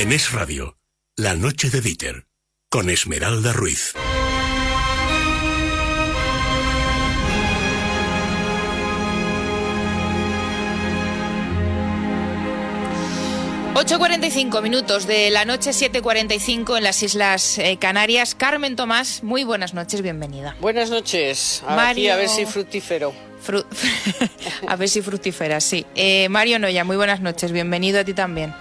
En Es Radio, La Noche de Dieter, con Esmeralda Ruiz. 8.45 minutos de la noche, 7.45 en las Islas eh, Canarias. Carmen Tomás, muy buenas noches, bienvenida. Buenas noches. Aquí Mario- a ver si fructífero. Fru- a ver si fructífera, sí. Eh, Mario Noya, muy buenas noches, bienvenido a ti también.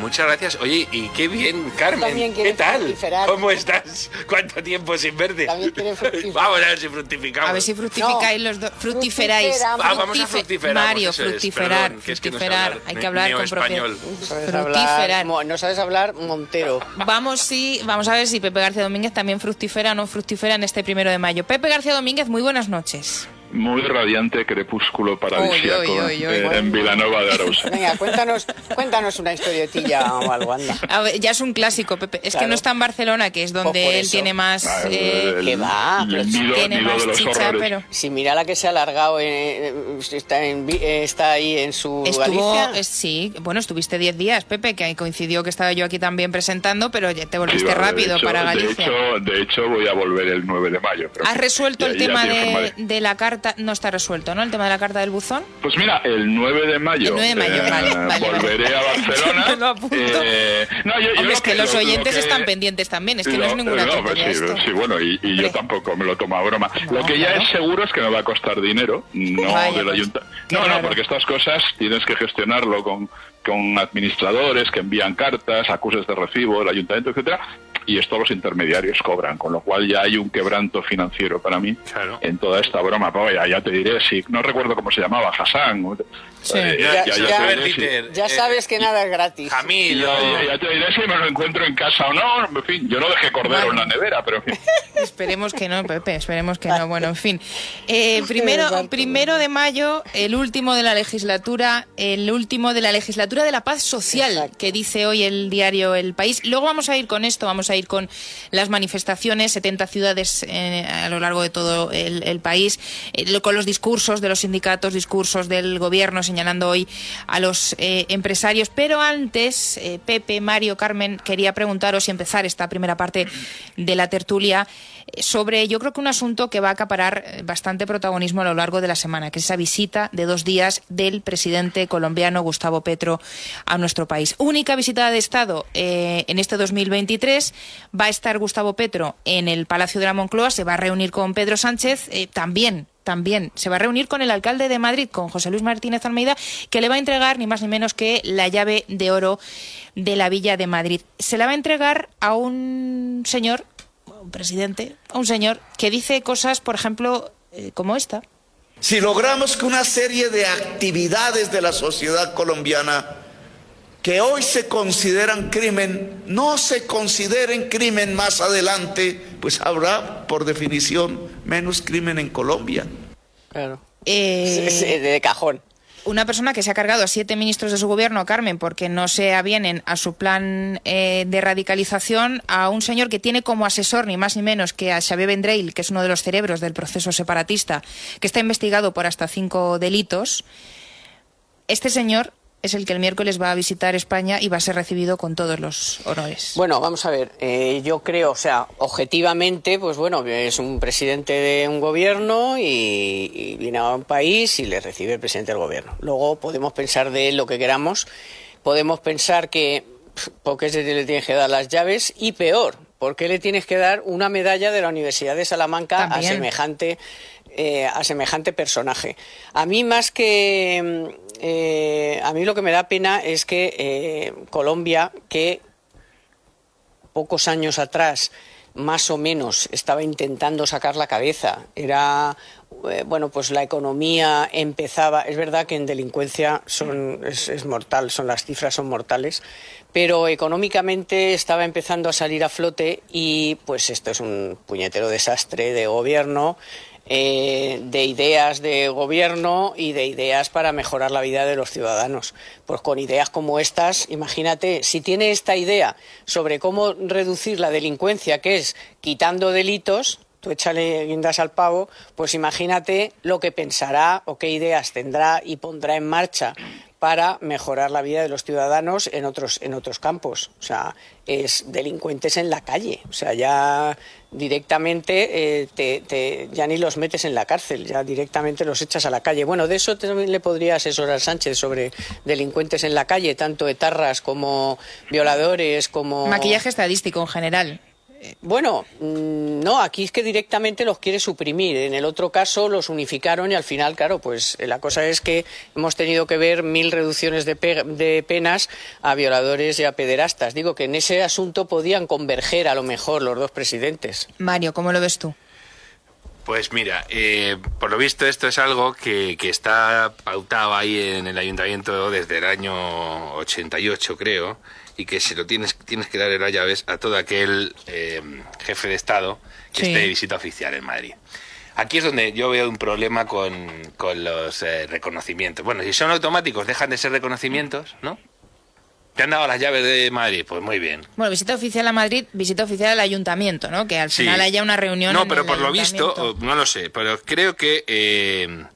Muchas gracias. Oye, y qué bien, Carmen. ¿Qué tal? fructiferar. ¿Cómo estás? ¿Cuánto tiempo sin verte? Vamos a ver si fructificamos. A ver si fructificáis los dos. Fructiferáis. Ah, vamos a fructiferar, Mario, eso es, fructiferar. que es que no fructiferar. hablar Hay que hablar con. No mo- no sabes hablar Montero. Vamos, sí, vamos a ver si Pepe García Domínguez también fructifera o no fructifera en este primero de mayo. Pepe García Domínguez, muy buenas noches. Muy radiante crepúsculo paradisíaco uy, uy. eh, en Vilanova de Arousa. Venga, cuéntanos, cuéntanos una historietilla o algo, anda. A ver, ya es un clásico, Pepe. Es que no está en Barcelona, que es donde Pues por él tiene más... Ah, eh, el- que va, pero nido- tiene nido de más chicha, pero... Si mira la que se ha alargado, eh, eh, está, en vi- eh, está ahí en su Estuvo, Galicia. eh, sí, bueno, estuviste 10 días, Pepe, que coincidió que estaba yo aquí también presentando, pero ya te volviste Sí, vale, rápido de hecho- para De Galicia. hecho, de hecho, voy a volver el 9 de mayo. pero ¿Has resuelto ya- el tema de, de la carta? No está resuelto, ¿no? El tema de la carta del buzón. Pues mira, el 9 de mayo, El 9 de mayo, eh, vale, vale, volveré vale. a Barcelona. Me lo apunto. Eh, no, yo- yo Hombre, lo es que los lo- lo oyentes que- están pendientes también, es que no, es Lo- ninguna no, pues sí, esto. sí, bueno, y, y yo tampoco me lo tomo a broma. No, lo que ya claro. es seguro es que me va a costar dinero, no Vaya, del pues, ayuntamiento. No, no, porque estas cosas tienes que gestionarlo con, con administradores que envían cartas, acuses de recibo, el ayuntamiento, etcétera, y esto los intermediarios cobran, con lo cual ya hay un quebranto financiero para mí Claro. en toda esta broma. Pero ya, ya te diré, si no recuerdo cómo se llamaba, Hassan. Sí. eh, Ya- si- eh, sabes que nada es gratis. Jamil, ya, o- ya- ya te diré si me lo encuentro en casa o no. En fin, yo no dejé cordero en la nevera, pero en fin. Esperemos que no, Pepe, esperemos que no. Bueno, en fin. Eh, primero, primero de mayo, el último de la legislatura, el último de la legislatura de la paz social, Exacto. que dice hoy el diario El País. Luego vamos a ir con esto, vamos a ir con las manifestaciones, 70 ciudades eh, a lo largo de todo el, el país, eh, con los discursos de los sindicatos, discursos del gobierno señalando hoy a los eh, empresarios. Pero antes, eh, Pepe, Mario, Carmen, quería preguntaros y empezar esta primera parte de la tertulia sobre, yo creo que un asunto que va a acaparar bastante protagonismo a lo largo de la semana, que es esa visita de dos días del presidente colombiano Gustavo Petro a nuestro país. Única visita de Estado eh, en este 2023. Va a estar Gustavo Petro en el Palacio de la Moncloa, se va a reunir con Pedro Sánchez, eh, también también se va a reunir con el alcalde de Madrid, con José Luis Martínez Almeida, que le va a entregar ni más ni menos que la llave de oro de la Villa de Madrid. Se la va a entregar a un señor, un presidente, a un señor que dice cosas, por ejemplo, eh, como esta. Si logramos que una serie de actividades de la sociedad colombiana que hoy se consideran crimen, no se consideren crimen más adelante, pues habrá, por definición, menos crimen en Colombia. Claro. Eh, Sí, sí, de cajón. Una persona que se ha cargado a siete ministros de su gobierno, Carmen, porque no se avienen a su plan eh, de radicalización, a un señor que tiene como asesor ni más ni menos que a Xavier Vendrell, que es uno de los cerebros del proceso separatista, que está investigado por hasta cinco delitos. Este señor es el que el miércoles va a visitar España y va a ser recibido con todos los honores. Bueno, vamos a ver. eh, yo creo, o sea, objetivamente, pues bueno, es un presidente de un gobierno y, y viene a un país y le recibe el presidente del gobierno. Luego podemos pensar de él lo que queramos. Podemos pensar que, pf, ¿por qué se le tienes que dar las llaves? Y peor, ¿por qué le tienes que dar una medalla de la Universidad de Salamanca a semejante, eh, a semejante personaje? A mí más que... eh, a mí lo que me da pena es que eh, Colombia, que pocos años atrás más o menos estaba intentando sacar la cabeza. Era, eh, bueno, pues la economía empezaba. Es verdad que en delincuencia son, es, es mortal, son las cifras son mortales, pero económicamente estaba empezando a salir a flote y pues esto es un puñetero desastre de gobierno. Eh, de ideas de gobierno y de ideas para mejorar la vida de los ciudadanos. Pues con ideas como estas, imagínate, si tiene esta idea sobre cómo reducir la delincuencia, que es quitando delitos, tú échale guindas al pavo, pues imagínate lo que pensará o qué ideas tendrá y pondrá en marcha para mejorar la vida de los ciudadanos en otros en otros campos. O sea, es delincuentes en la calle. O sea, ya directamente eh, te, ya ni los metes en la cárcel, ya directamente los echas a la calle. Bueno, de eso también le podría asesorar Sánchez sobre delincuentes en la calle, tanto etarras como violadores, como... Maquillaje estadístico en general. Bueno, mm, no, aquí es que directamente los quiere suprimir. En el otro caso los unificaron y al final, claro, pues eh, la cosa es que hemos tenido que ver mil reducciones de, penas a violadores y a pederastas. Digo que en ese asunto podían converger a lo mejor los dos presidentes. Mario, ¿cómo lo ves tú? Pues mira, eh, por lo visto esto es algo que, que, está pautado ahí en el ayuntamiento desde el año 88, creo, y que se lo tienes, tienes que dar las llaves a todo aquel eh, jefe de Estado que esté de visita oficial en Madrid. Aquí es donde yo veo un problema con, con los eh, reconocimientos. Bueno, si son automáticos, dejan de ser reconocimientos, ¿no? ¿Te han dado las llaves de Madrid? Pues muy bien. Bueno, visita oficial a Madrid, visita oficial al ayuntamiento, ¿no? Que al final haya una reunión. No, pero por lo visto, no lo sé, pero creo que eh,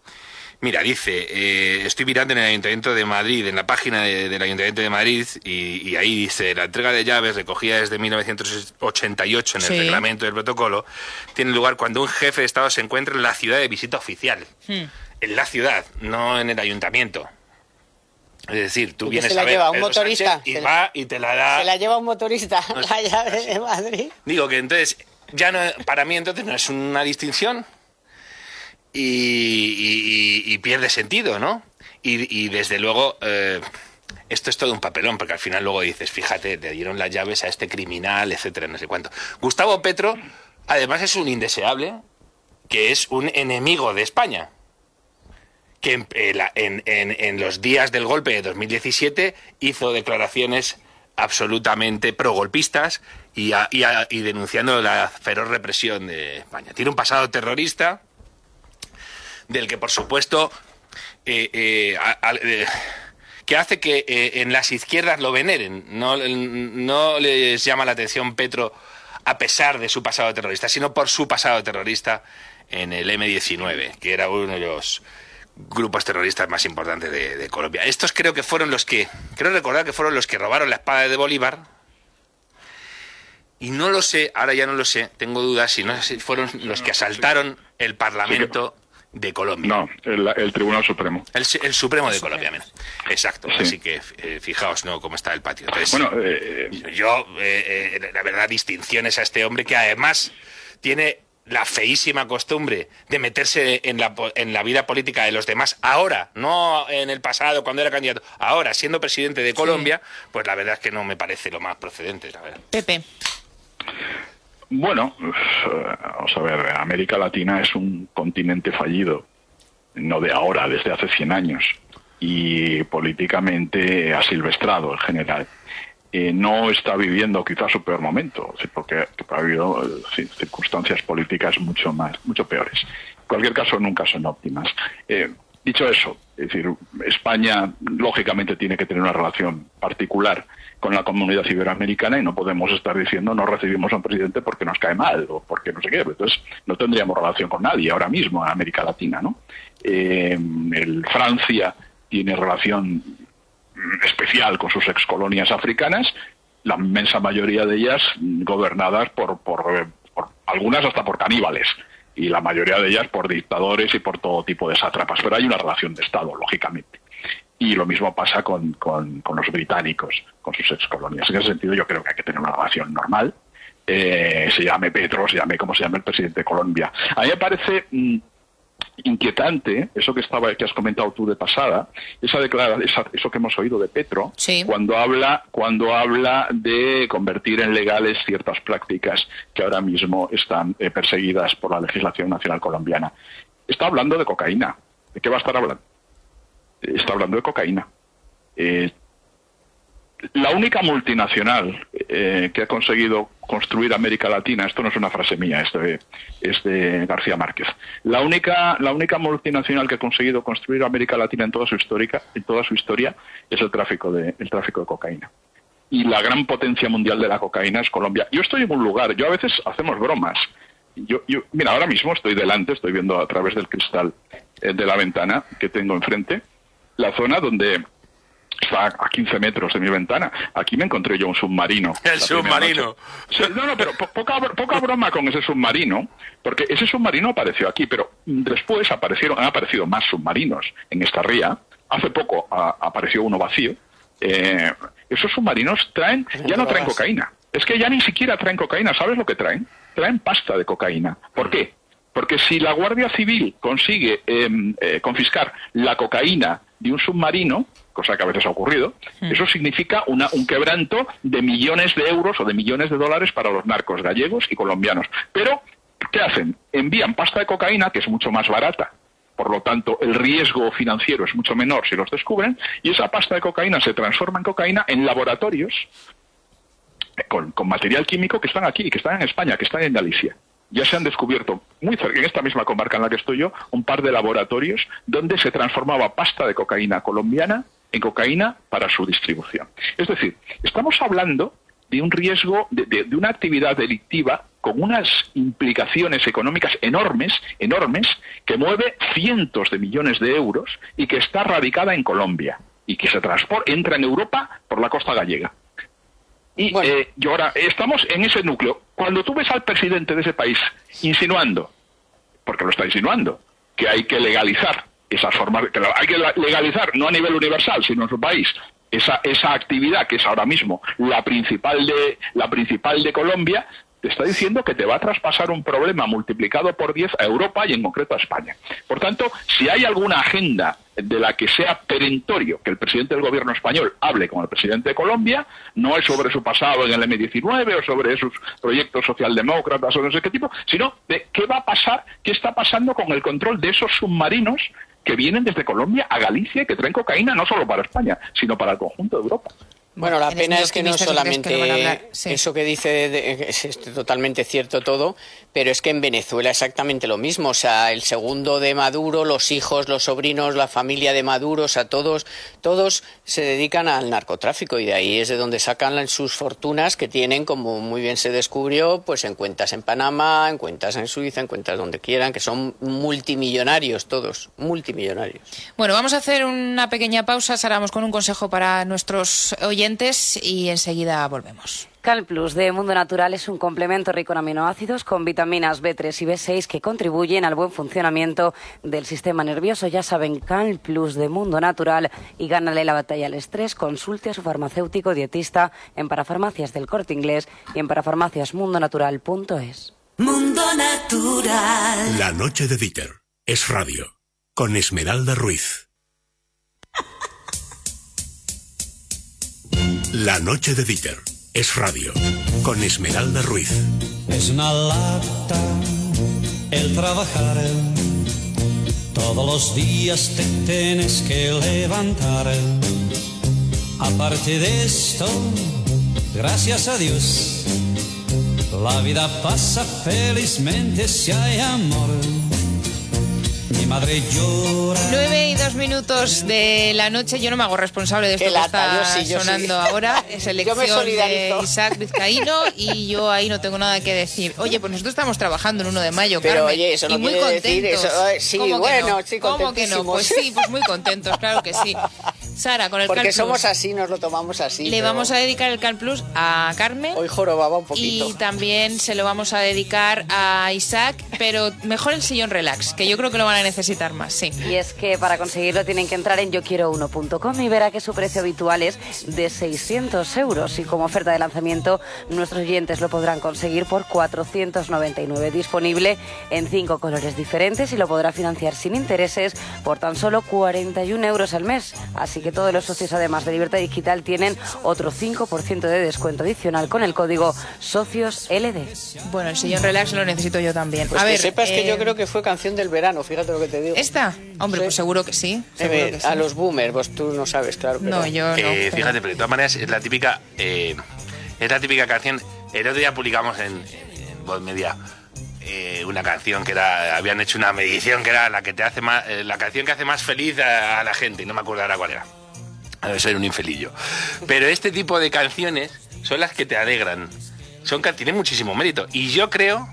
Mira, dice, eh, estoy mirando en el Ayuntamiento de Madrid, en la página del Ayuntamiento de Madrid, y, ahí dice, la entrega de llaves recogida desde 1988 en el reglamento del protocolo, tiene lugar cuando un jefe de Estado se encuentra en la ciudad de visita oficial. Hmm. En la ciudad, no en el Ayuntamiento. Es decir, tú vienes se a ver lleva un motorista y va y te la da. Se la lleva un motorista la llave de Madrid. Digo que entonces ya no para mí entonces no es una distinción y, pierde sentido, ¿no? Y, desde luego, eh, esto es todo un papelón, porque al final luego dices, fíjate, le dieron las llaves a este criminal, etcétera, no sé cuánto. Gustavo Petro, además, es un indeseable, que es un enemigo de España que en, los días del golpe de 2017 hizo declaraciones absolutamente progolpistas y, y denunciando la feroz represión de España. Tiene un pasado terrorista, del que por supuesto eh, eh, eh, que hace que en las izquierdas lo veneren. No, no les llama la atención Petro a pesar de su pasado terrorista, sino por su pasado terrorista en el M-19, que era uno de los grupos terroristas más importantes de, Colombia. Estos creo que fueron los que, creo recordar que fueron los que robaron la espada de Bolívar. Y no lo sé, ahora ya no lo sé, tengo dudas si no fueron los que asaltaron el Parlamento de Colombia. No, el, Tribunal Supremo. El, Supremo de Colombia, Exacto. Así que eh, fijaos, ¿no? Cómo está el patio. bueno, eh, yo, eh, la verdad, distinciones a este hombre que además tiene la feísima costumbre de meterse en la, en la vida política de los demás ahora, no en el pasado cuando era candidato, ahora siendo presidente de Colombia, pues la verdad es que no me parece lo más procedente, la verdad. Pepe. Bueno, vamos a ver, América Latina es un continente fallido, no de ahora, desde hace 100 años, y políticamente asilvestrado en general. Eh, no está viviendo quizás su peor momento, porque ha habido circunstancias políticas mucho más, mucho peores. En cualquier caso, nunca son óptimas. Eh, dicho eso, es decir, España lógicamente tiene que tener una relación particular con la comunidad iberoamericana y no podemos estar diciendo no recibimos a un presidente porque nos cae mal o porque no sé qué. Entonces no tendríamos relación con nadie ahora mismo en América Latina, ¿no? Eh, el Francia tiene relación especial con sus excolonias africanas, la inmensa mayoría de ellas gobernadas por, por, por algunas hasta por caníbales y la mayoría de ellas por dictadores y por todo tipo de sátrapas. Pero hay una relación de Estado, lógicamente. Y lo mismo pasa con, con, los británicos, con sus excolonias. En ese sentido, yo creo que hay que tener una relación normal. Eh, se llame Petro, se llame como se llame el presidente de Colombia. A mí me parece mm, inquietante eso que estaba que has comentado tú de pasada, esa declaración, eso que hemos oído de Petro, cuando habla cuando habla de convertir en legales ciertas prácticas que ahora mismo están eh, perseguidas por la legislación nacional colombiana. Está hablando de cocaína. ¿De qué va a estar hablando? está hablando de cocaína. Eh, la única multinacional eh, que ha conseguido construir América Latina, esto no es una frase mía, es de, García Márquez, la única, la única multinacional que ha conseguido construir América Latina en toda su histórica, en toda su historia, es el tráfico de, el tráfico de cocaína. Y la gran potencia mundial de la cocaína es Colombia. Yo estoy en un lugar, yo a veces hacemos bromas yo, yo, mira, ahora mismo estoy delante, estoy viendo a través del cristal eh, de la ventana que tengo enfrente, la zona donde está a 15 metros de mi ventana. Aquí me encontré yo un submarino. El submarino. no, no, pero poca, poca broma con ese submarino, porque ese submarino apareció aquí, pero después aparecieron, han aparecido más submarinos en esta ría. Hace poco apareció uno vacío. Eh, esos submarinos traen, ya no traen cocaína. Es que ya ni siquiera traen cocaína. ¿Sabes lo que traen? Traen pasta de cocaína. ¿Por qué? Porque si la Guardia Civil consigue em, eh, confiscar la cocaína de un submarino, cosa que a veces ha ocurrido, hmm. eso significa una, un quebranto de millones de euros o de millones de dólares para los narcos gallegos y colombianos. Pero, ¿qué hacen? Envían pasta de cocaína, que es mucho más barata, por lo tanto el riesgo financiero es mucho menor si los descubren, y esa pasta de cocaína se transforma en cocaína en laboratorios con, con material químico que están aquí, que están en España, que están en Galicia ya se han descubierto, muy cerca, en esta misma comarca en la que estoy yo, un par de laboratorios donde se transformaba pasta de cocaína colombiana en cocaína para su distribución. Es decir, estamos hablando de un riesgo, de, una actividad delictiva con unas implicaciones económicas enormes, enormes, que mueve cientos de millones de euros y que está radicada en Colombia y que se transporta, entra en Europa por la costa gallega. Y, eh, ahora, estamos en ese núcleo. Cuando tú ves al presidente de ese país insinuando, porque lo está insinuando, que hay que legalizar esas formas, que hay que legalizar no a nivel universal, sino en su país, esa, esa actividad que es ahora mismo la principal de, la principal de Colombia, te está diciendo que te va a traspasar un problema multiplicado por 10 a Europa y en concreto a España. Por tanto, si hay alguna agenda de la que sea perentorio que el presidente del gobierno español hable con el presidente de Colombia, no es sobre su pasado en el M19 o sobre sus proyectos socialdemócratas o no sé qué tipo, sino de qué va a pasar, qué está pasando con el control de esos submarinos que vienen desde Colombia a Galicia y que traen cocaína no solo para España, sino para el conjunto de Europa. Bueno, la pena es que no solamente eso que dice es, totalmente cierto todo, pero es que en Venezuela exactamente lo mismo. O sea, el segundo de Maduro, los hijos, los sobrinos, la familia de Maduro, o sea, todos, todos se dedican al narcotráfico y de ahí es de donde sacan sus fortunas que tienen, como muy bien se descubrió, pues en cuentas en Panamá, en cuentas en Suiza, en cuentas donde quieran, que son multimillonarios todos, multimillonarios. Bueno, vamos a hacer una pequeña pausa, Saramos con un consejo para nuestros oyentes y enseguida volvemos. Cal Plus de Mundo Natural es un complemento rico en aminoácidos con vitaminas B3 y B6 que contribuyen al buen funcionamiento del sistema nervioso. Ya saben, Cal Plus de Mundo Natural y gánale la batalla al estrés. Consulte a su farmacéutico dietista en parafarmacias del corte inglés y en parafarmaciasmundonatural.es. Mundo Natural. La noche de Dieter es radio con Esmeralda Ruiz. La noche de Dieter es radio con Esmeralda Ruiz. Es una lata el trabajar. Todos los días te tienes que levantar. Aparte de esto, gracias a Dios, la vida pasa felizmente si hay amor. Mi madre llora. Nueve y dos minutos de la noche. Yo no me hago responsable de esto que está sonando ahora. Es elección de Isaac Vizcaíno y yo ahí no tengo nada que decir. Oye, pues nosotros estamos trabajando el 1 de mayo, Pero Carmen, oye, eso no y muy quiere contentos. decir eso. Sí, bueno, sí, ¿Cómo que no? Pues sí, pues muy contentos, claro que sí. Sara, con el Porque Cal somos Plus, así, nos lo tomamos así. Le vamos a dedicar el Cal Plus a Carmen. Hoy jorobaba un poquito. Y también se lo vamos a dedicar a Isaac, pero mejor el sillón relax, que yo creo que lo van a necesitar más, sí. Y es que para conseguirlo tienen que entrar en yoquiero1.com y verá que su precio habitual es de 600 euros. Y como oferta de lanzamiento, nuestros oyentes lo podrán conseguir por 499. Disponible en cinco colores diferentes y lo podrá financiar sin intereses por tan solo 41 euros al mes. Así que todos los socios, además de Libertad Digital, tienen otro 5% de descuento adicional con el código socios LD. Bueno, el sillón relax lo necesito yo también. Pues a que ver, sepas que eh, yo creo que fue canción del verano, fíjate lo que te digo. ¿Esta? Hombre, Sí. pues seguro que sí. Seguro que sí. a los boomers, pues tú no sabes, claro. pero- No, yo no. Eh, pero- fíjate, pero de todas maneras es la típica eh, es la típica canción. El otro día publicamos en, en Voz Media eh, una canción que era habían hecho una medición que era la que te hace más eh, la canción que hace más feliz a, a la gente y no me acuerdo ahora cuál era. Debe ser un infelillo. Pero este tipo de canciones son las que te alegran. Son que tienen muchísimo mérito y yo creo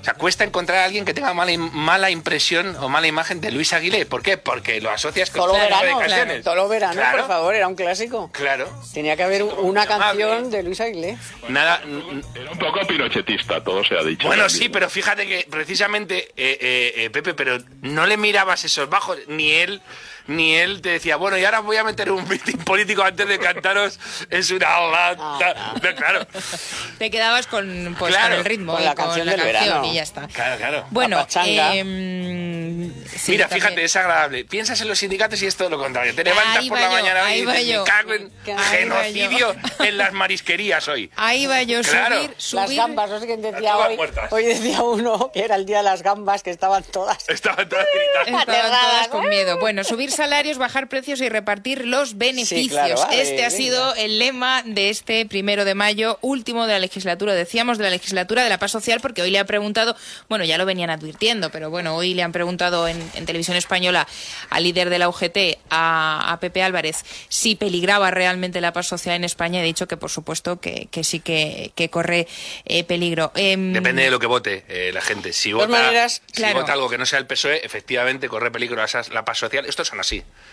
O sea, cuesta encontrar a alguien que tenga mala, im- mala impresión o mala imagen de Luis Aguilé. ¿Por qué? Porque lo asocias con Todo este tipo de verano, canciones. todo verano, Claro, por favor, era un clásico. Claro. Tenía que haber una canción de Luis Aguilé. Nada. Era un poco pinochetista, todo se ha dicho. Bueno, sí, pero fíjate que precisamente, eh, eh, eh, Pepe, pero no le mirabas esos bajos, ni él, ni él te decía, bueno, y ahora voy a meter un mitin político antes de cantaros, es una lata. No, claro, Te quedabas con, pues, Claro, con el ritmo con la con canción la del canción verano. y ya está. claro, claro. Bueno, em, sí, Mira, también. fíjate, es agradable. Piensas en los sindicatos y es todo lo contrario. Te levantas Ahí por la yo, mañana ahí y va dices, yo. me cago en genocidio en las marisquerías hoy. Ahí va yo, Claro. subir, subir. Las gambas, no sé quién decía hoy. muertas. Hoy decía uno que era el día de las gambas, que estaban todas. Estaban todas gritando. Estaban Aterradas. todas con miedo. Bueno, subir salarios, bajar precios y repartir los beneficios. claro, vale, este ha sido el lema de este primero de mayo, último de la legislatura. Decíamos de la legislatura de la paz social, porque hoy le ha preguntado, bueno, ya lo venían advirtiendo, pero bueno, hoy le han preguntado en, en televisión española al líder de la UGT, a, a Pepe Álvarez, si peligraba realmente la paz social en España. He dicho que, por supuesto, que, que sí que, que corre eh, peligro. Em, Depende de lo que vote eh, la gente. Si vota, maneras, si claro. vota algo que no sea el PSOE, efectivamente corre peligro la, la paz social. Estos son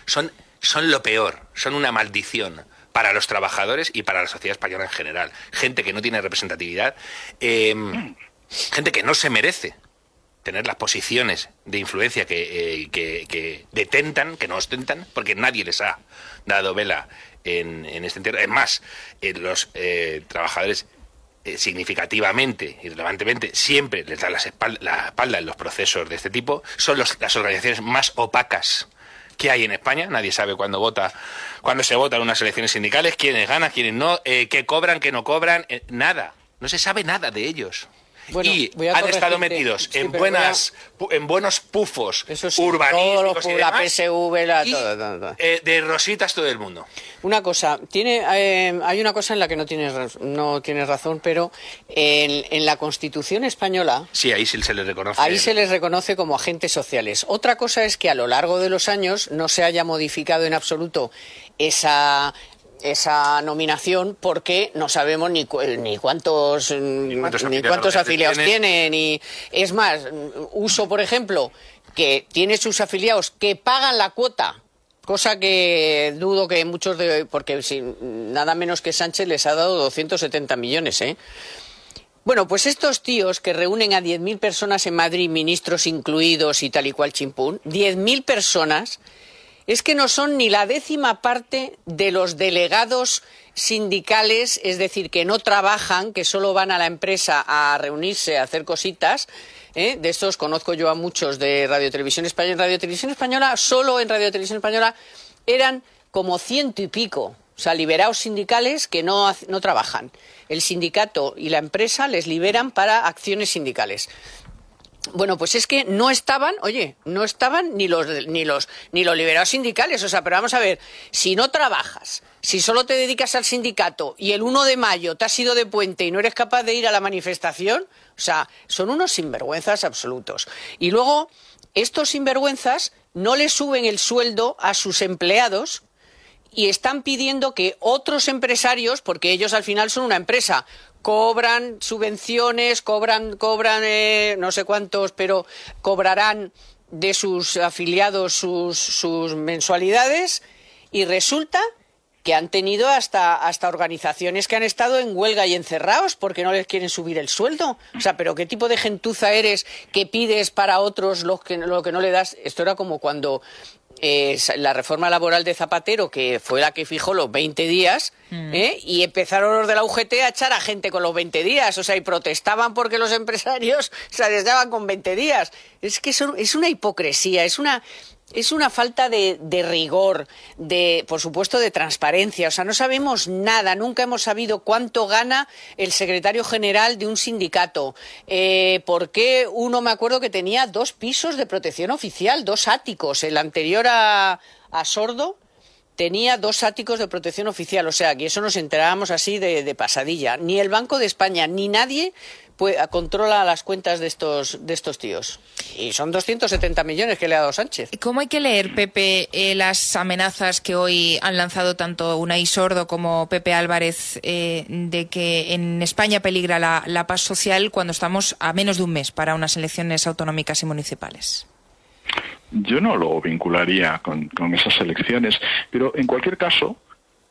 Son, son lo peor. Son una maldición para los trabajadores y para la sociedad española en general. Gente que no tiene representatividad. eh, gente que no se merece tener las posiciones de influencia que, eh, que, que detentan, que no ostentan, porque nadie les ha dado vela en, en este entierro. Es más, eh, los trabajadores significativamente y relevantemente siempre les dan las espal- la espalda en los procesos de este tipo. Son las organizaciones más opacas que hay en España. Nadie sabe cuándo vota, cuándo se votan unas elecciones sindicales, quiénes ganan, quiénes no, eh, qué cobran, qué no cobran, eh, nada. No se sabe nada de ellos. Bueno, y han estado metidos Sí, en buenas en buenos pufos Eso sí, urbanísticos todo lo- y la PSV, la- y, todo, todo, todo. eh, de rositas todo el mundo. Una cosa, tiene, eh, hay una cosa en la que no tienes, no tienes razón, pero en, en la Constitución española Sí, ahí sí se les reconoce. Ahí se les reconoce como agentes sociales. Otra cosa es que a lo largo de los años no se haya modificado en absoluto esa esa nominación porque no sabemos ni, cu- ni cuántos ni cuántos ni afiliados cuántos tiene. afiliados tiene ni es más uso por ejemplo que tiene sus afiliados que pagan la cuota cosa que dudo que muchos de porque si, nada menos que Sánchez les ha dado 270 millones ¿eh? Bueno, pues estos tíos que reúnen a 10.000 personas en Madrid, ministros incluidos y tal y cual chimpún, 10.000 personas, es que no son ni la décima parte de los delegados sindicales, es decir, que no trabajan, que solo van a la empresa a reunirse, a hacer cositas. ¿eh? De estos conozco yo a muchos de Radio Televisión Española. En Radio Televisión Española, solo en Radio Televisión Española, eran como ciento y pico. O sea, liberados sindicales que no, no trabajan. El sindicato y la empresa les liberan para acciones sindicales. Bueno, pues es que no estaban, oye, no estaban ni los ni los ni los liberados sindicales, o sea, pero vamos a ver, si no trabajas, si solo te dedicas al sindicato y el 1 de mayo te has ido de puente y no eres capaz de ir a la manifestación, o sea, son unos sinvergüenzas absolutos. Y luego estos sinvergüenzas no le suben el sueldo a sus empleados y están pidiendo que otros empresarios, porque ellos al final son una empresa, cobran subvenciones, cobran, cobran eh, no sé cuántos, pero cobrarán de sus afiliados sus, sus mensualidades y resulta que han tenido hasta, hasta organizaciones que han estado en huelga y encerrados porque no les quieren subir el sueldo. O sea, pero ¿qué tipo de gentuza eres que pides para otros lo que, lo que no le das? Esto era como cuando eh, la reforma laboral de Zapatero, que fue la que fijó los 20 días, ¿eh? y empezaron los de la UGT a echar a gente con los 20 días. O sea, y protestaban porque los empresarios se les daban con 20 días. Es que eso es una hipocresía, es una es una falta de, de rigor, de, por supuesto, de transparencia. O sea, no sabemos nada, nunca hemos sabido cuánto gana el secretario general de un sindicato. Eh, ¿Por qué uno me acuerdo que tenía dos pisos de protección oficial, dos áticos? El anterior a, a Sordo tenía dos áticos de protección oficial, o sea, que eso nos enterábamos así de, de pasadilla. Ni el Banco de España ni nadie controla las cuentas de estos, de estos tíos. Y son 270 millones que le ha dado Sánchez. ¿Cómo hay que leer, Pepe, eh, las amenazas que hoy han lanzado tanto Unai Sordo como Pepe Álvarez eh, de que en España peligra la, la paz social cuando estamos a menos de un mes para unas elecciones autonómicas y municipales? Yo no lo vincularía con, con esas elecciones, pero en cualquier caso,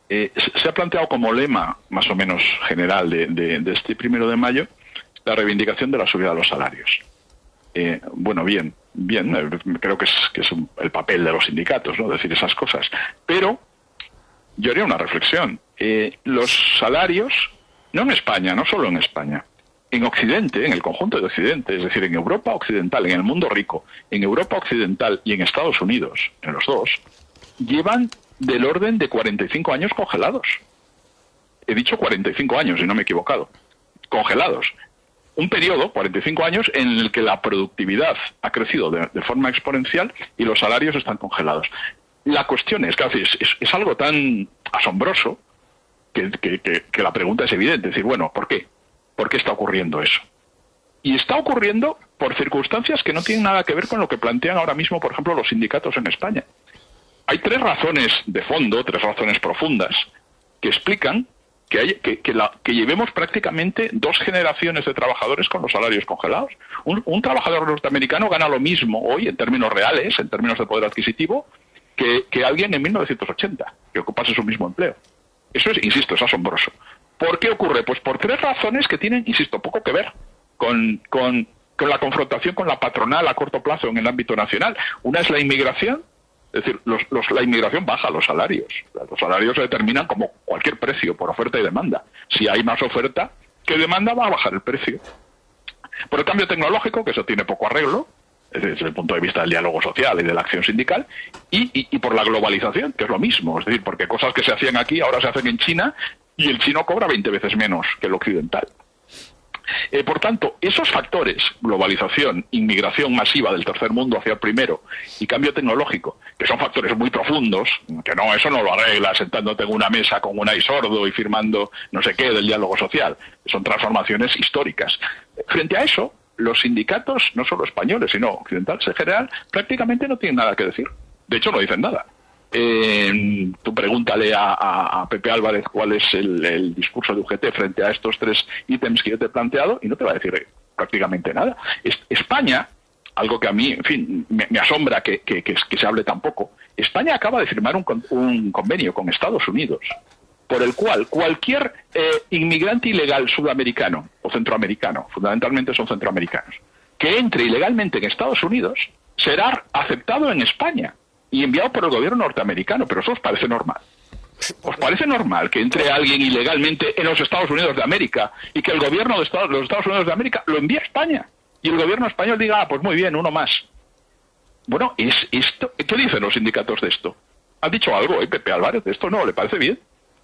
eh, se ha planteado como lema más o menos general de, de, de este primero de mayo la reivindicación de la subida de los salarios. Eh, bueno, bien, bien, eh, creo que es, que es un, el papel de los sindicatos, ¿no? Decir esas cosas. Pero yo haría una reflexión. Eh, los salarios, no en España, no solo en España, en Occidente, en el conjunto de Occidente, es decir, en Europa Occidental, en el mundo rico, en Europa Occidental y en Estados Unidos, en los dos, llevan del orden de 45 años congelados. He dicho 45 años, y no me he equivocado. Congelados un periodo, 45 años, en el que la productividad ha crecido de, forma exponencial y los salarios están congelados. La cuestión es que es, algo tan asombroso que, que, que, que, la pregunta es evidente. Es decir, bueno, ¿por qué? ¿Por qué está ocurriendo eso? Y está ocurriendo por circunstancias que no tienen nada que ver con lo que plantean ahora mismo, por ejemplo, los sindicatos en España. Hay tres razones de fondo, tres razones profundas, que explican que, hay, que, la, que, llevemos prácticamente dos generaciones de trabajadores con los salarios congelados. Un, un, trabajador norteamericano gana lo mismo hoy en términos reales, en términos de poder adquisitivo, que, alguien en 1980, que ocupase su mismo empleo. Eso es, insisto, es asombroso. ¿Por qué ocurre? Pues por tres razones que tienen, insisto, poco que ver con la confrontación con la patronal a corto plazo en el ámbito nacional. Una es la inmigración, es decir, los, los, la inmigración baja los salarios. Los salarios se determinan como cualquier precio, por oferta y demanda. Si hay más oferta que demanda, va a bajar el precio. Por el cambio tecnológico, que eso tiene poco arreglo, desde el punto de vista del diálogo social y de la acción sindical, y, y, y, por la globalización, que es lo mismo. Es decir, porque cosas que se hacían aquí ahora se hacen en China y el chino cobra 20 veces menos que el occidental. Eh, por tanto, esos factores, globalización, inmigración masiva del tercer mundo hacia el primero y cambio tecnológico, que son factores muy profundos, que no, eso no lo arregla sentándote en una mesa con un ahí sordo y firmando no sé qué del diálogo social, son transformaciones históricas. Frente a eso, los sindicatos, no solo españoles, sino occidentales en general, prácticamente no tienen nada que decir. De hecho, no dicen nada. Eh, tú pregúntale a, Pepe Álvarez cuál es el, discurso de UGT frente a estos tres ítems que yo te he planteado y no te va a decir prácticamente nada. Es, España, algo que a mí, en fin, me, asombra que, se hable tan poco, España acaba de firmar un, un convenio con Estados Unidos por el cual cualquier eh, inmigrante ilegal sudamericano o centroamericano, fundamentalmente son centroamericanos, que entre ilegalmente en Estados Unidos, será aceptado en España y enviado por el gobierno norteamericano, pero eso os parece normal. ¿Os parece normal que entre alguien ilegalmente en los Estados Unidos de América y que el gobierno de Estados, los Estados Unidos de América lo envíe a España y el gobierno español diga, ah, pues muy bien, uno más? Bueno, es esto, ¿qué dicen los sindicatos de esto? ¿Ha dicho algo, eh, Pepe Álvarez, de esto? ¿No? ¿Le parece bien?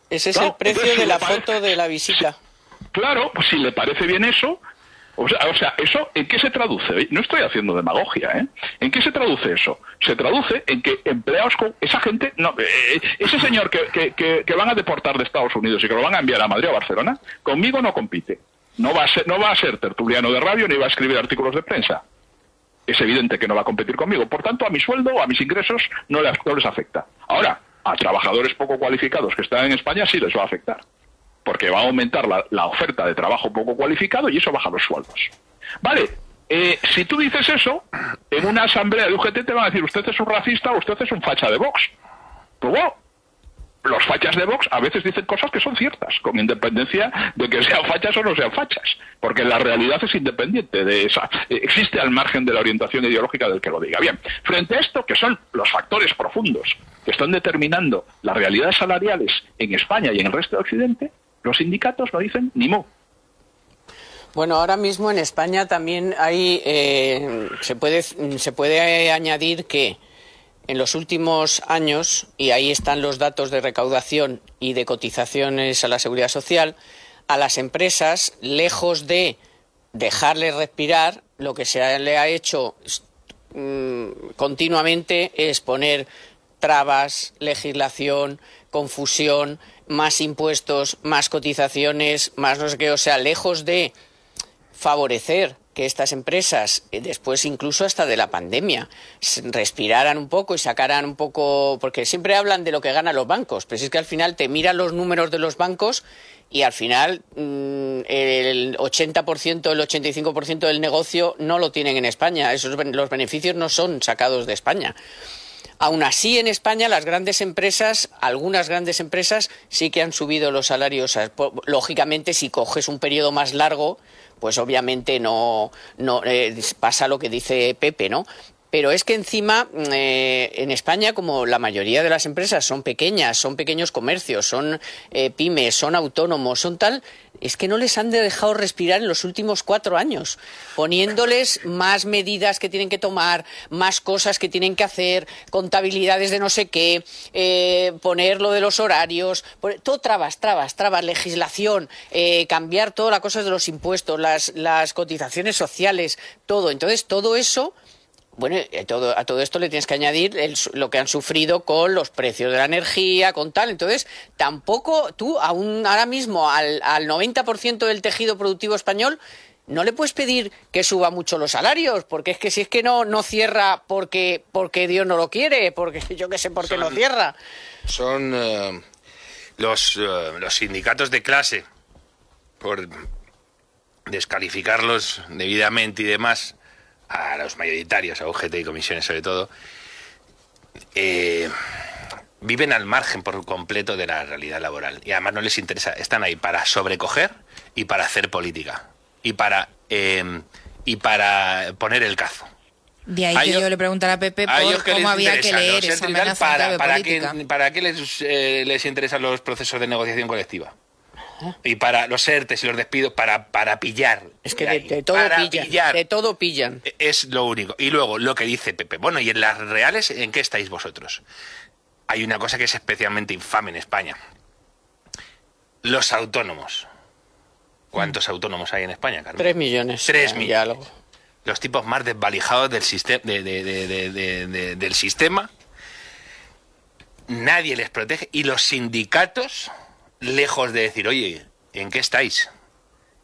Ese es no, el precio entonces, de la parece, foto de la visita. Si, claro, pues si le parece bien eso, o sea, o sea, ¿eso en qué se traduce? No estoy haciendo demagogia, ¿eh? ¿En qué se traduce eso? Se traduce en que empleados con esa gente, no, eh, ese señor que, que, que, que, van a deportar de Estados Unidos y que lo van a enviar a Madrid o a Barcelona, conmigo no compite. No va, a ser, no va a ser tertuliano de radio ni va a escribir artículos de prensa. Es evidente que no va a competir conmigo. Por tanto, a mi sueldo o a mis ingresos no les, no les afecta. Ahora, a trabajadores poco cualificados que están en España sí les va a afectar porque va a aumentar la, oferta de trabajo poco cualificado y eso baja los sueldos. Vale, eh, si tú dices eso, en una asamblea de UGT te van a decir usted es un racista o usted es un facha de Vox. Pues los fachas de Vox a veces dicen cosas que son ciertas, con independencia de que sean fachas o no sean fachas, porque la realidad es independiente de esa, existe al margen de la orientación ideológica del que lo diga. Bien, frente a esto, que son los factores profundos que están determinando las realidades salariales en España y en el resto de Occidente, los sindicatos no dicen ni mo. Bueno, ahora mismo en España también hay, eh, se, puede, se puede añadir que en los últimos años, y ahí están los datos de recaudación y de cotizaciones a la seguridad social, a las empresas, lejos de dejarles respirar, lo que se le ha hecho mmm, continuamente es poner trabas, legislación, confusión, más impuestos, más cotizaciones, más no sé qué, o sea, lejos de favorecer que estas empresas, eh, después incluso hasta de la pandemia, respiraran un poco y sacaran un poco, porque siempre hablan de lo que ganan los bancos, pero es que al final te miran los números de los bancos y al final mm, el 80%, el 85% del negocio no lo tienen en España, esos los beneficios no son sacados de España. Aún así, en España, las grandes empresas, algunas grandes empresas, sí que han subido los salarios. Lógicamente, si coges un periodo más largo, pues obviamente no, no eh, pasa lo que dice Pepe, ¿no? Pero es que encima eh, en España, como la mayoría de las empresas son pequeñas, son pequeños comercios, son eh, pymes, son autónomos, son tal, es que no les han dejado respirar en los últimos cuatro años, poniéndoles más medidas que tienen que tomar, más cosas que tienen que hacer, contabilidades de no sé qué, eh, poner lo de los horarios, todo trabas, trabas, trabas, legislación, cambiar todas las cosas de los impuestos, las, las cotizaciones sociales, todo. Entonces, todo eso bueno, a todo, a todo esto le tienes que añadir lo que han sufrido con los precios de la energía, con tal. Entonces, tampoco tú, aún ahora mismo, al, al 90% del tejido productivo español, no le puedes pedir que suba mucho los salarios, porque es que si es que no, no cierra porque, porque Dios no lo quiere, porque yo qué sé por qué no cierra. Son eh, los, eh, los sindicatos de clase, por descalificarlos debidamente y demás a los mayoritarios, a UGT y comisiones sobre todo, eh, viven al margen por completo de la realidad laboral. Y además no les interesa, están ahí para sobrecoger y para hacer política. Y para, eh, y para poner el cazo. De ahí que yo le preguntara a Pepe por cómo había que leer esa para, para, qué, ¿Para qué les, eh, les interesan los procesos de negociación colectiva? Y para los ERTES y los despidos, para, para pillar. Es que de, todo pillan. De todo pillan. Es lo único. Y luego, lo que dice Pepe. Bueno, ¿y en las reales en qué estáis vosotros? Hay una cosa que es especialmente infame en España. Los autónomos. ¿Cuántos autónomos hay en España, Carmen? Tres millones. Tres millones. Los tipos más desvalijados del, sistema del sistema. Nadie les protege. Y los sindicatos lejos de decir, oye, ¿en qué estáis?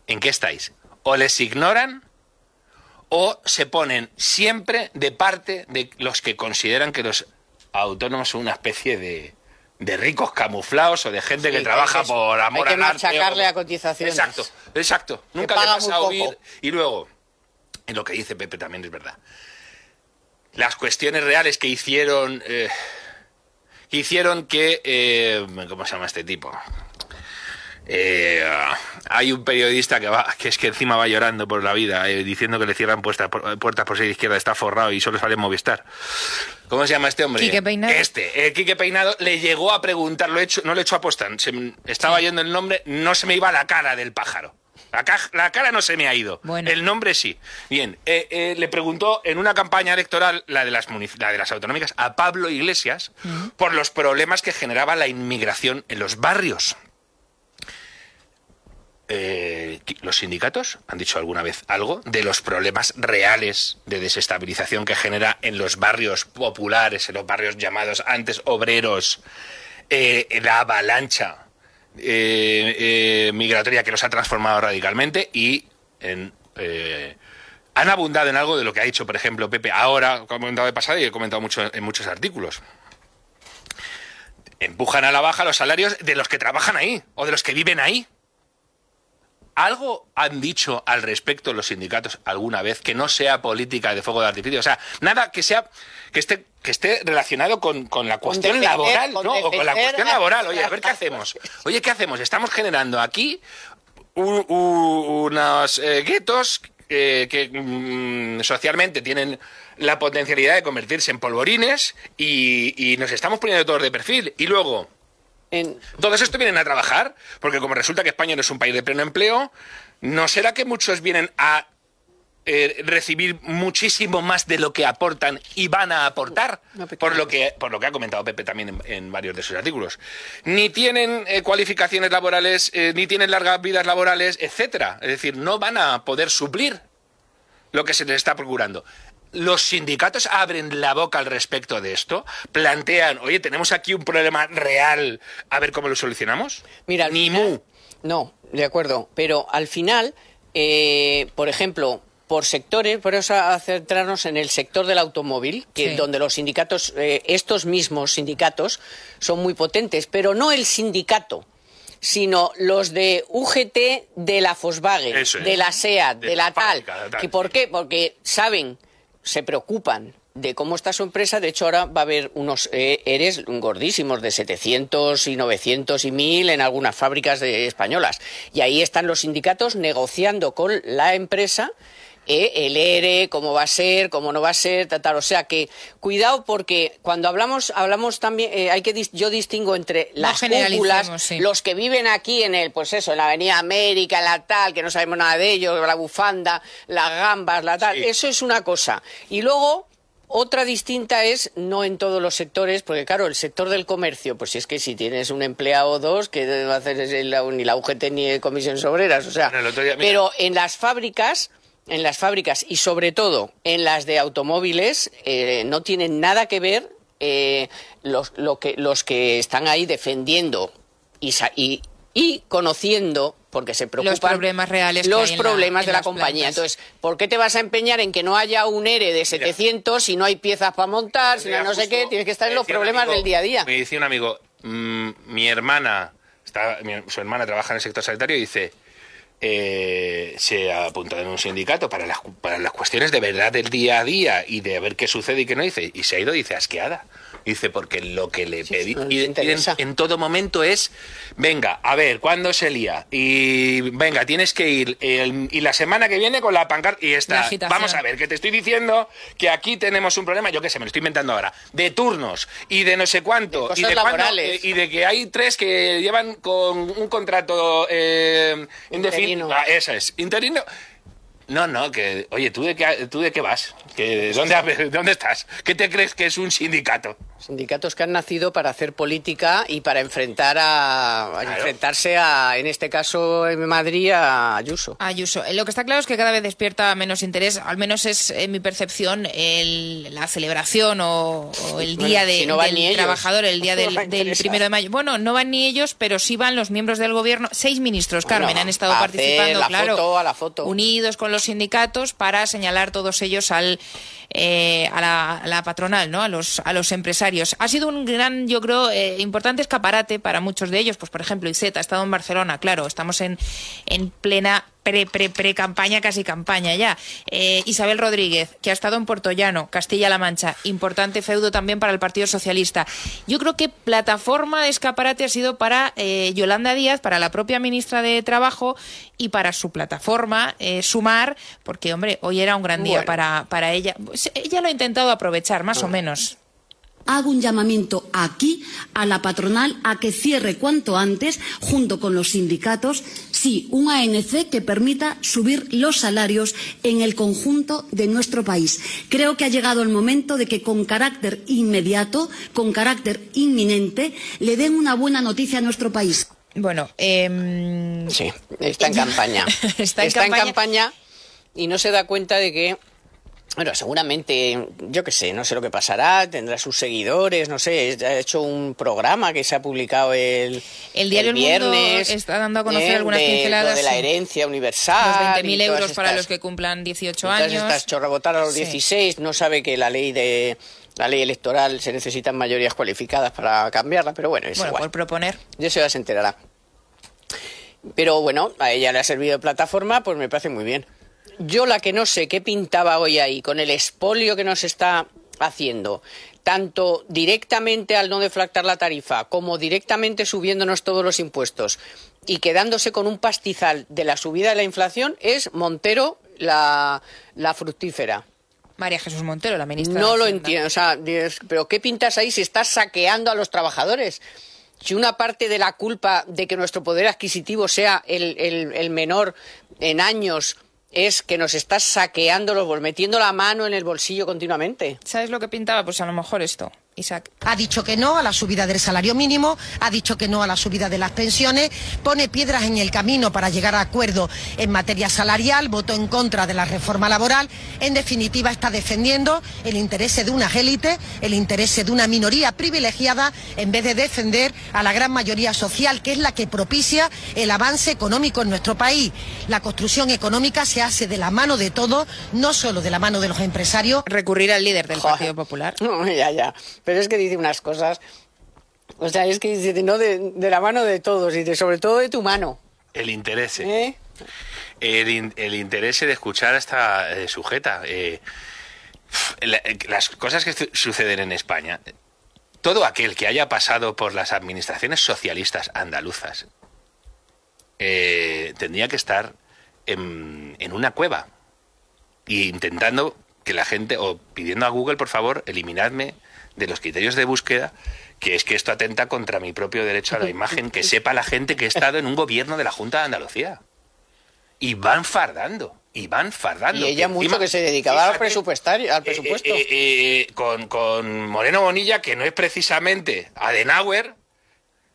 ¿En qué estáis? O les ignoran o se ponen siempre de parte de los que consideran que los autónomos son una especie de, de ricos camuflados o de gente que trabaja por amor hay que machacarle a cotizaciones. Exacto, exacto. Nunca le vas a oír. Y luego, en lo que dice Pepe también es verdad. Las cuestiones reales que hicieron... Eh, hicieron que... Eh, ¿Cómo se llama este tipo? Eh, hay un periodista que va, que es que encima va llorando por la vida, eh, diciendo que le cierran puertas por, puertas por ser izquierda, está forrado y solo sale Movistar. ¿Cómo se llama este hombre? Quique Peinado. Este, eh, Quique Peinado, le llegó a preguntar, lo he hecho, no le he hecho aposta, se, estaba yendo el nombre, no se me iba la cara del pájaro. La, cara no se me ha ido. El nombre sí. Bien, eh, eh, le preguntó en una campaña electoral, la de las, de las autonómicas, a Pablo Iglesias por los problemas que generaba la inmigración en los barrios. Eh, los sindicatos han dicho alguna vez algo de los problemas reales de desestabilización que genera en los barrios populares, en los barrios llamados antes obreros, la avalancha eh, eh, migratoria que los ha transformado radicalmente y eh, han abundado en algo de lo que ha dicho, por ejemplo, Pepe ahora, como he comentado de pasado y he comentado mucho en muchos artículos. Empujan a la baja los salarios de los que trabajan ahí o de los que viven ahí. ¿Algo han dicho al respecto los sindicatos alguna vez que no sea política de fuego de artificio? O sea, nada que sea que esté que esté relacionado con, la cuestión laboral, ¿no? O con la cuestión laboral. Oye, a ver qué hacemos. Oye, ¿qué hacemos? Estamos generando aquí unos eh, guetos que mm, socialmente tienen la potencialidad de convertirse en polvorines y, y nos estamos poniendo todos de perfil. Y luego, todos estos vienen a trabajar, porque como resulta que España no es un país de pleno empleo, ¿no será que muchos vienen a eh, recibir muchísimo más de lo que aportan y van a aportar, por lo que por lo que ha comentado Pepe también en, varios de sus artículos. Ni tienen eh, cualificaciones laborales, eh, ni tienen largas vidas laborales, etcétera. Es decir, no van a poder suplir lo que se les está procurando. Los sindicatos abren la boca al respecto de esto, plantean, oye, tenemos aquí un problema real, a ver cómo lo solucionamos. Mira, ni mu. No, de acuerdo, pero al final, eh, por ejemplo, por sectores, por eso a centrarnos en el sector del automóvil, que Sí. donde los sindicatos, eh, estos mismos sindicatos, son muy potentes, pero no el sindicato, sino los de UGT de la Volkswagen, es. de la SEAT, de, De la la tal. ¿Y por qué? Porque saben, se preocupan de cómo está su empresa. De hecho, ahora va a haber unos eh, ERES gordísimos de 700 y 900 y 1000 en algunas fábricas de- españolas. Y ahí están los sindicatos negociando con la empresa eh, el ERE, cómo va a ser, cómo no va a ser, tal, tal. O sea que cuidado porque cuando hablamos, hablamos también, eh, hay que dis- yo distingo entre No las generalicemos, cúpulas, sí. los que viven aquí en el, pues eso, en la Avenida América, en la tal, que no sabemos nada de ellos, la bufanda, las gambas, la tal. Sí. Eso es una cosa. Y luego otra distinta es no en todos los sectores, porque claro, el sector del comercio, pues si es que si tienes un empleado o dos, que va a hacer es la- ni la UGT ni comisiones obreras, o sea, Bueno, el otro día, mira. pero en las fábricas, en las fábricas y sobre todo en las de automóviles, eh, no tienen nada que ver eh, los, lo que, los que están ahí defendiendo y, sa- y, y conociendo porque se preocupan problemas reales que los hay en la- problemas de la compañía. plantas. Entonces, ¿por qué te vas a empeñar en que no haya un ERE de 700 si no hay piezas para montar, si no, Mira, no sé qué? Tienes que estar en los problemas amigo- del día a día. Me decía un amigo, mm, mi hermana, está, mi- su hermana trabaja en el sector sanitario y dice, eh, se ha apuntado en un sindicato para las, para las cuestiones de verdad del día a día y de ver qué sucede y qué no dice. Y se ha ido, dice, asqueada. Dice, porque lo que le pedí no y- y en, todo momento es, venga, a ver, ¿cuándo se lía? Y venga, tienes que ir el- y la semana que viene con la pancarta y está. Vamos a ver, que te estoy diciendo que aquí tenemos un problema, yo qué sé, me lo estoy inventando ahora, de turnos y de no sé cuánto. De cosas y, de cuándo- laborales. y de que hay tres que llevan con un contrato eh, indefinido. Interino. Ah, esa es, interino. No, no, que, oye, ¿tú de qué, tú de qué vas? ¿Que, ¿dónde, ¿Dónde estás? ¿Qué te crees que es un sindicato? Sindicatos que han nacido para hacer política y para enfrentar a, enfrentarse a, en este caso en Madrid, a Ayuso. Ayuso. Eh, Lo que está claro es que cada vez despierta menos interés, al menos es en mi percepción, el- la celebración o, o el Bueno, día de- si no van del ni ellos. trabajador, el día No del, primero de mayo. Bueno, no van ni ellos, pero sí van los miembros del gobierno. Seis ministros, Bueno, Carmen, han estado a hacer participando, la claro, foto a la foto. unidos con los sindicatos para señalar todos ellos al eh, a, la, patronal, ¿no? A los a los empresarios. Ha sido un gran, yo creo, eh, importante escaparate para muchos de ellos. Pues, por ejemplo, Iseta ha estado en Barcelona, claro, estamos en, en plena pre, pre, pre campaña, casi campaña ya. Eh, Isabel Rodríguez, que ha estado en Puerto Llano, Castilla-La Mancha, importante feudo también para el Partido Socialista. Yo creo que plataforma de escaparate ha sido para eh, Yolanda Díaz, para la propia ministra de Trabajo y para su plataforma, eh, Sumar, porque, hombre, hoy era un gran día Bueno. para, para ella. Pues, ella lo ha intentado aprovechar, más o menos. Hago un llamamiento aquí a la patronal a que cierre cuanto antes, junto con los sindicatos, sí, un ANC que permita subir los salarios en el conjunto de nuestro país. Creo que ha llegado el momento de que con carácter inmediato, con carácter inminente, le den una buena noticia a nuestro país. Bueno, em, Sí, está en campaña. Está en campaña. y no se da cuenta de que, bueno, seguramente, yo qué sé, no sé lo que pasará, tendrá sus seguidores, no sé, ha hecho un programa que se ha publicado el, El diario El Mundo viernes. está dando a conocer ¿eh? algunas de, pinceladas, lo de la herencia universal. los 20.000 y todas euros para estas- los que cumplan 18 todas años. estas chorrabotadas a los Sí. 16, no sabe que la ley de la ley electoral se necesitan mayorías cualificadas para cambiarla, pero bueno, es Bueno, igual. por proponer. Ya se enterará. Pero bueno, a ella le ha servido de plataforma, pues me parece muy bien. Yo la que no sé qué pintaba hoy ahí, con el expolio que nos está haciendo, tanto directamente al no deflactar la tarifa, como directamente subiéndonos todos los impuestos y quedándose con un pastizal de la subida de la inflación, es Montero la, la fructífera. María Jesús Montero, la ministra. No de lo entiendo. O sea, pero ¿qué pintas ahí si estás saqueando a los trabajadores? Si una parte de la culpa de que nuestro poder adquisitivo sea el, el- el menor en años es que nos estás saqueando los metiendo la mano en el bolsillo continuamente. ¿Sabes lo que pintaba? Pues a lo mejor esto. Isaac. Ha dicho que no a la subida del salario mínimo, ha dicho que no a la subida de las pensiones, pone piedras en el camino para llegar a acuerdo en materia salarial, votó en contra de la reforma laboral. En definitiva, está defendiendo el interés de unas élites, el interés de una minoría privilegiada, en vez de defender a la gran mayoría social, que es la que propicia el avance económico en nuestro país. La construcción económica se hace de la mano de todos, no solo de la mano de los empresarios. Recurrir al líder del Partido Popular. No, ya, ya. Pero es que dice unas cosas. O sea, es que dice, no de, de la mano de todos, y de, sobre todo de tu mano. El interés. ¿Eh? El, in- el interés de escuchar a esta eh, sujeta. eh, la- las cosas que su- suceden en España. Todo aquel que haya pasado por las administraciones socialistas andaluzas eh, tendría que estar en, en una cueva y intentando que la gente, o pidiendo a Google, por favor, eliminadme de los criterios de búsqueda, que es que esto atenta contra mi propio derecho a la imagen, que sepa la gente que he estado en un gobierno de la Junta de Andalucía. Y van fardando, y van fardando. Y ella que mucho encima- que se dedicaba al presupuestario, al eh, presupuesto. eh, eh, con, con Moreno Bonilla, que no es precisamente Adenauer,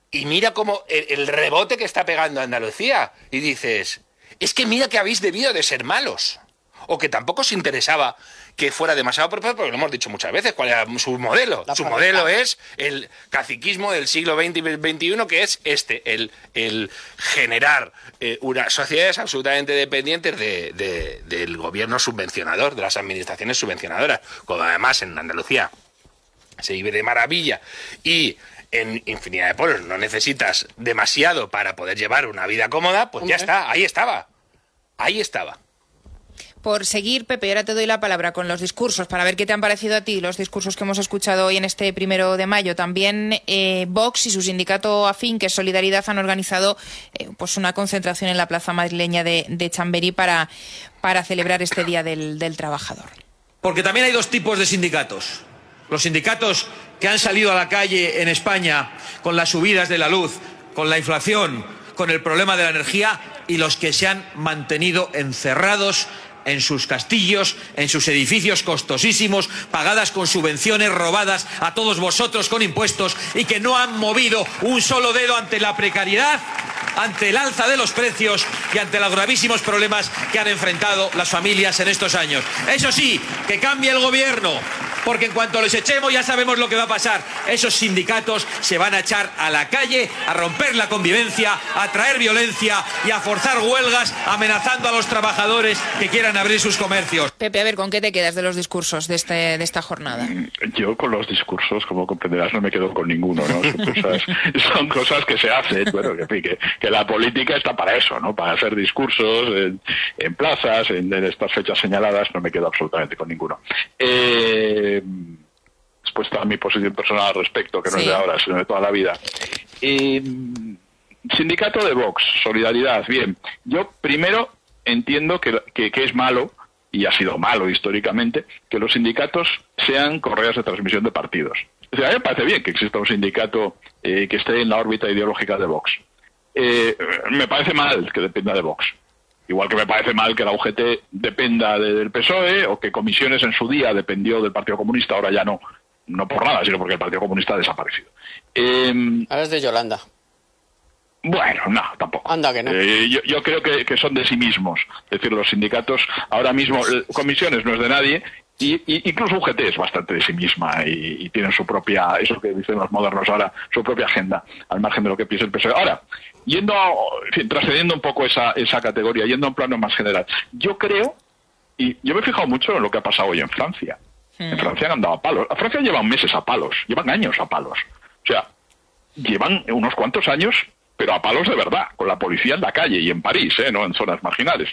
y mira cómo el, el rebote que está pegando a Andalucía. Y dices, es que mira que habéis debido de ser malos. O que tampoco os interesaba que fuera demasiado porque lo hemos dicho muchas veces, cuál era su modelo. La su modelo es el caciquismo del siglo XX y XXI, que es este, el, el generar eh, unas sociedades absolutamente dependientes de- de- del gobierno subvencionador, de las administraciones subvencionadoras, como además en Andalucía se vive de maravilla y en infinidad de pueblos no necesitas demasiado para poder llevar una vida cómoda, pues ya está, ahí estaba. Ahí estaba. Por seguir, Pepe, ahora te doy la palabra con los discursos, para ver qué te han parecido a ti los discursos que hemos escuchado hoy en este primero de mayo. También eh, Vox y su sindicato afín, que es Solidaridad, han organizado eh, pues una concentración en la plaza madrileña de, de Chamberí para, para celebrar este Día del, del Trabajador. Porque también hay dos tipos de sindicatos. Los sindicatos que han salido a la calle en España con las subidas de la luz, con la inflación, con el problema de la energía y los que se han mantenido encerrados en sus castillos, en sus edificios costosísimos, pagadas con subvenciones robadas a todos vosotros con impuestos y que no han movido un solo dedo ante la precariedad, ante el alza de los precios y ante los gravísimos problemas que han enfrentado las familias en estos años. Eso sí, que cambie el gobierno, porque en cuanto les echemos ya sabemos lo que va a pasar. Esos sindicatos se van a echar a la calle, a romper la convivencia, a traer violencia y a forzar huelgas amenazando a los trabajadores que quieran abrir sus comercios. Pepe, a ver, ¿con qué te quedas de los discursos de, este, de esta jornada? Yo con los discursos, como comprenderás, no me quedo con ninguno, ¿no? Son cosas, son cosas que se hacen, bueno, que, en fin, que, que la política está para eso, ¿no? Para hacer discursos en, en plazas, en, en estas fechas señaladas, no me quedo absolutamente con ninguno. Eh, después está mi posición personal al respecto, que no es de ahora, sino de toda la vida. Eh, sindicato de Vox, solidaridad, bien. Yo primero entiendo que, que, que es malo, y ha sido malo históricamente, que los sindicatos sean correas de transmisión de partidos. O sea, a mí me parece bien que exista un sindicato eh, que esté en la órbita ideológica de Vox. Eh, me parece mal que dependa de Vox. Igual que me parece mal que la UGT dependa de- del PSOE o que Comisiones en su día dependió del Partido Comunista, ahora ya no. No por nada, sino porque el Partido Comunista ha desaparecido. Eh, Ahora es de Yolanda. bueno, no, tampoco. Anda que no. Eh, yo, yo creo que, que son de sí mismos. Es decir, los sindicatos, ahora mismo, eh, comisiones no es de nadie, y, y incluso UGT es bastante de sí misma y, y tienen su propia, eso que dicen los modernos ahora, su propia agenda, al margen de lo que piensa el PSOE. Ahora, yendo, a- en fin, trascendiendo un poco esa, esa categoría, yendo a un plano más general, yo creo, y yo me he fijado mucho en lo que ha pasado hoy en Francia. En Francia han andado a palos. A Francia llevan meses a palos, llevan años a palos. O sea, llevan unos cuantos años, pero a palos de verdad, con la policía en la calle y en París, ¿eh? no en zonas marginales.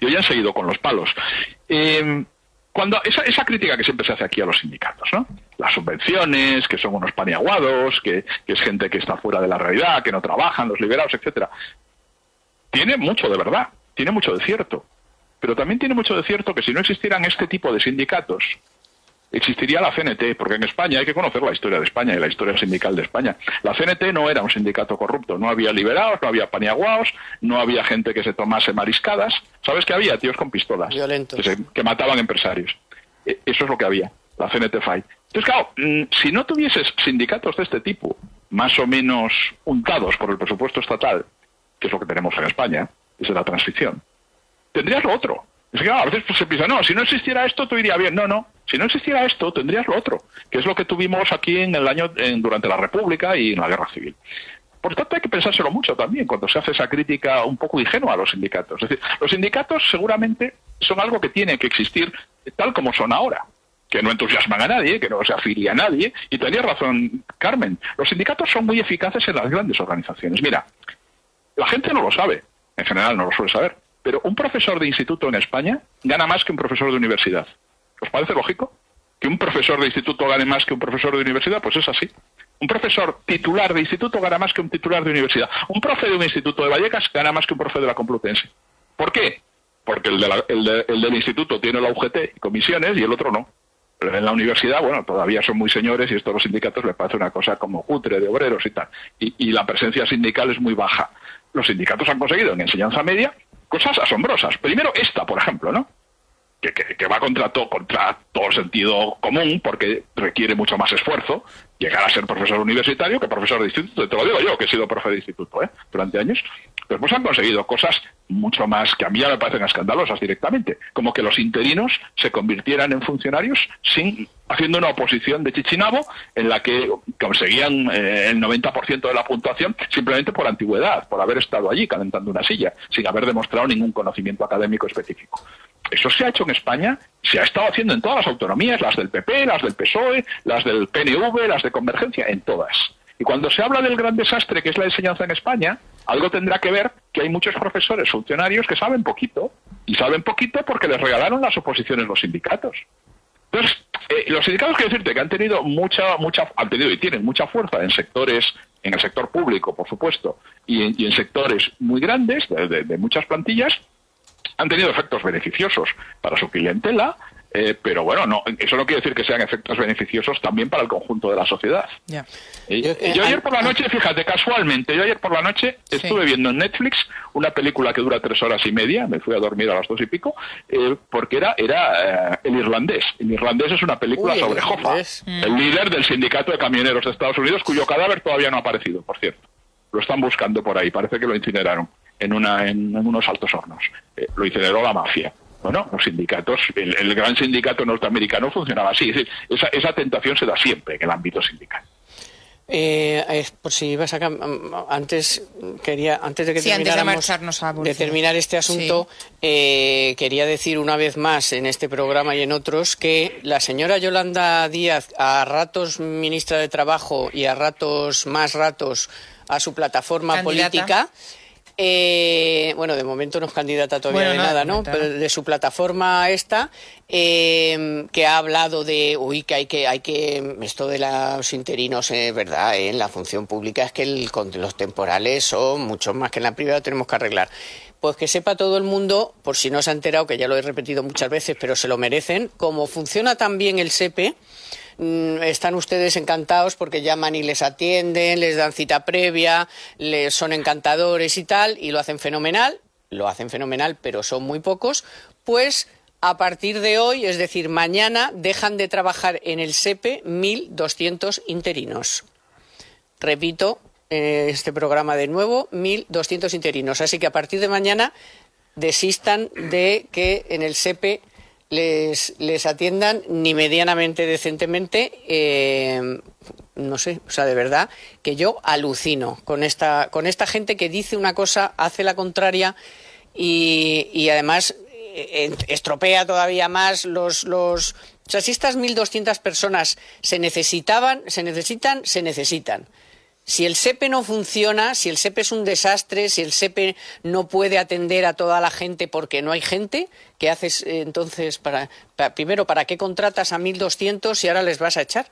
Y hoy han seguido con los palos. Eh, cuando esa, esa crítica que siempre se hace aquí a los sindicatos, ¿no? Las subvenciones, que son unos paniaguados, que, es gente que está fuera de la realidad, que no trabajan, los liberados, etcétera. Tiene mucho de verdad, tiene mucho de cierto. Pero también tiene mucho de cierto que si no existieran este tipo de sindicatos, existiría la CNT, porque en España hay que conocer la historia de España y la historia sindical de España. La CNT no era un sindicato corrupto, no había liberados, no había paniaguaos, no había gente que se tomase mariscadas. ¿Sabes qué había? Tíos con pistolas Violentos. que, se- que mataban empresarios. E- Eso es lo que había. la CNTFI. Entonces, claro, mm, si no tuvieses sindicatos de este tipo, más o menos untados por el presupuesto estatal, que es lo que tenemos en España, desde la transición, tendrías lo otro. Es que claro, a veces pues, se piensa, no, si no existiera esto, todo iría bien. No, no, si no existiera esto, tendrías lo otro, que es lo que tuvimos aquí en el año, durante la República y en la Guerra Civil. Por tanto, hay que pensárselo mucho también cuando se hace esa crítica un poco ingenua a los sindicatos. Es decir, los sindicatos seguramente son algo que tiene que existir tal como son ahora que no entusiasman a nadie, que no se afilia a nadie, y tenía razón Carmen. Los sindicatos son muy eficaces en las grandes organizaciones. Mira, la gente no lo sabe, en general no lo suele saber, pero un profesor de instituto en España gana más que un profesor de universidad. ¿Os parece lógico? Que un profesor de instituto gane más que un profesor de universidad, pues es así. Un profesor titular de instituto gana más que un titular de universidad. Un profe de un instituto de Vallecas gana más que un profe de la Complutense. ¿Por qué? Porque el, el del instituto tiene la UGT y comisiones y el otro no en la universidad, bueno, todavía son muy señores y esto a los sindicatos les parece una cosa como cutre de obreros y tal. Y, la presencia sindical es muy baja. Los sindicatos han conseguido en enseñanza media cosas asombrosas. Primero esta, por ejemplo, ¿no? Que, va contra todo, contra todo sentido común porque requiere mucho más esfuerzo llegar a ser profesor universitario que profesor de instituto. Te lo digo yo, que he sido profe de instituto ¿eh? durante años. Pero pues han conseguido cosas mucho más que a mí ya me parecen escandalosas directamente, como que los interinos se convirtieran en funcionarios sin haciendo una oposición de Chichinabo en la que conseguían eh, el 90% de la puntuación simplemente por antigüedad, por haber estado allí calentando una silla, sin haber demostrado ningún conocimiento académico específico. Eso se ha hecho en España, se ha estado haciendo en todas las autonomías, las del PP, las del PSOE, las del PNV, las de Convergencia, en todas. Y cuando se habla del gran desastre que es la enseñanza en España, algo tendrá que ver que hay muchos profesores funcionarios que saben poquito, y saben poquito porque les regalaron las oposiciones los sindicatos. Entonces, eh, los sindicatos, quiero decirte, que han tenido mucha, mucha, han tenido y tienen mucha fuerza en sectores, en el sector público, por supuesto, y en, sectores muy grandes, de muchas plantillas, han tenido efectos beneficiosos para su clientela, eh, pero bueno, no, eso no quiere decir que sean efectos beneficiosos también para el conjunto de la sociedad. yo, ayer por la noche, fíjate, casualmente, yo ayer por la noche estuve viendo en Netflix una película que dura tres horas y media, me fui a dormir a las dos y pico, eh, porque era, era eh, El Irlandés. El Irlandés es una película sobre Hoffa, el líder del sindicato de camioneros de Estados Unidos, cuyo cadáver todavía no ha aparecido, por cierto. Lo están buscando por ahí, parece que lo incineraron en, una, en, unos altos hornos. lo incineró la mafia. Bueno, los sindicatos, el, gran sindicato norteamericano funcionaba así. Es decir, esa, esa tentación se da siempre en el ámbito sindical. Eh, por si ibas a antes quería antes de que termináramos de, terminar este asunto eh, quería decir una vez más en este programa y en otros que la señora Yolanda Díaz a ratos ministra de Trabajo y a ratos más ratos a su plataforma política eh, bueno, de momento no es candidata todavía de nada, ¿no? Pero de su plataforma esta, eh, que ha hablado de, uy, que hay que, hay que, esto de los interinos, es verdad, en la función pública es que los temporales son mucho más que en la privada, tenemos que arreglar. Pues que sepa todo el mundo, por si no se ha enterado, que ya lo he repetido muchas veces, pero se lo merecen, cómo funciona también el SEPE, están ustedes encantados porque llaman y les atienden, les dan cita previa, les son encantadores y tal, y lo hacen fenomenal, lo hacen fenomenal, pero son muy pocos, pues a partir de hoy, es decir, mañana, dejan de trabajar en el SEPE 1.200 interinos. Repito, este programa de nuevo, 1.200 interinos. Así que a partir de mañana desistan de que en el SEPE les, les atiendan ni medianamente decentemente. Eh, no sé, o sea, de verdad que yo alucino con esta, con esta gente que dice una cosa, hace la contraria y, además eh, estropea todavía más los, los... O sea, si estas 1.200 personas se necesitaban, se necesitan, se necesitan. Si el SEPE no funciona, si el SEPE es un desastre, si el SEPE no puede atender a toda la gente porque no hay gente, ¿qué haces eh, entonces para, primero, ¿para qué contratas a 1.200 y ahora les vas a echar?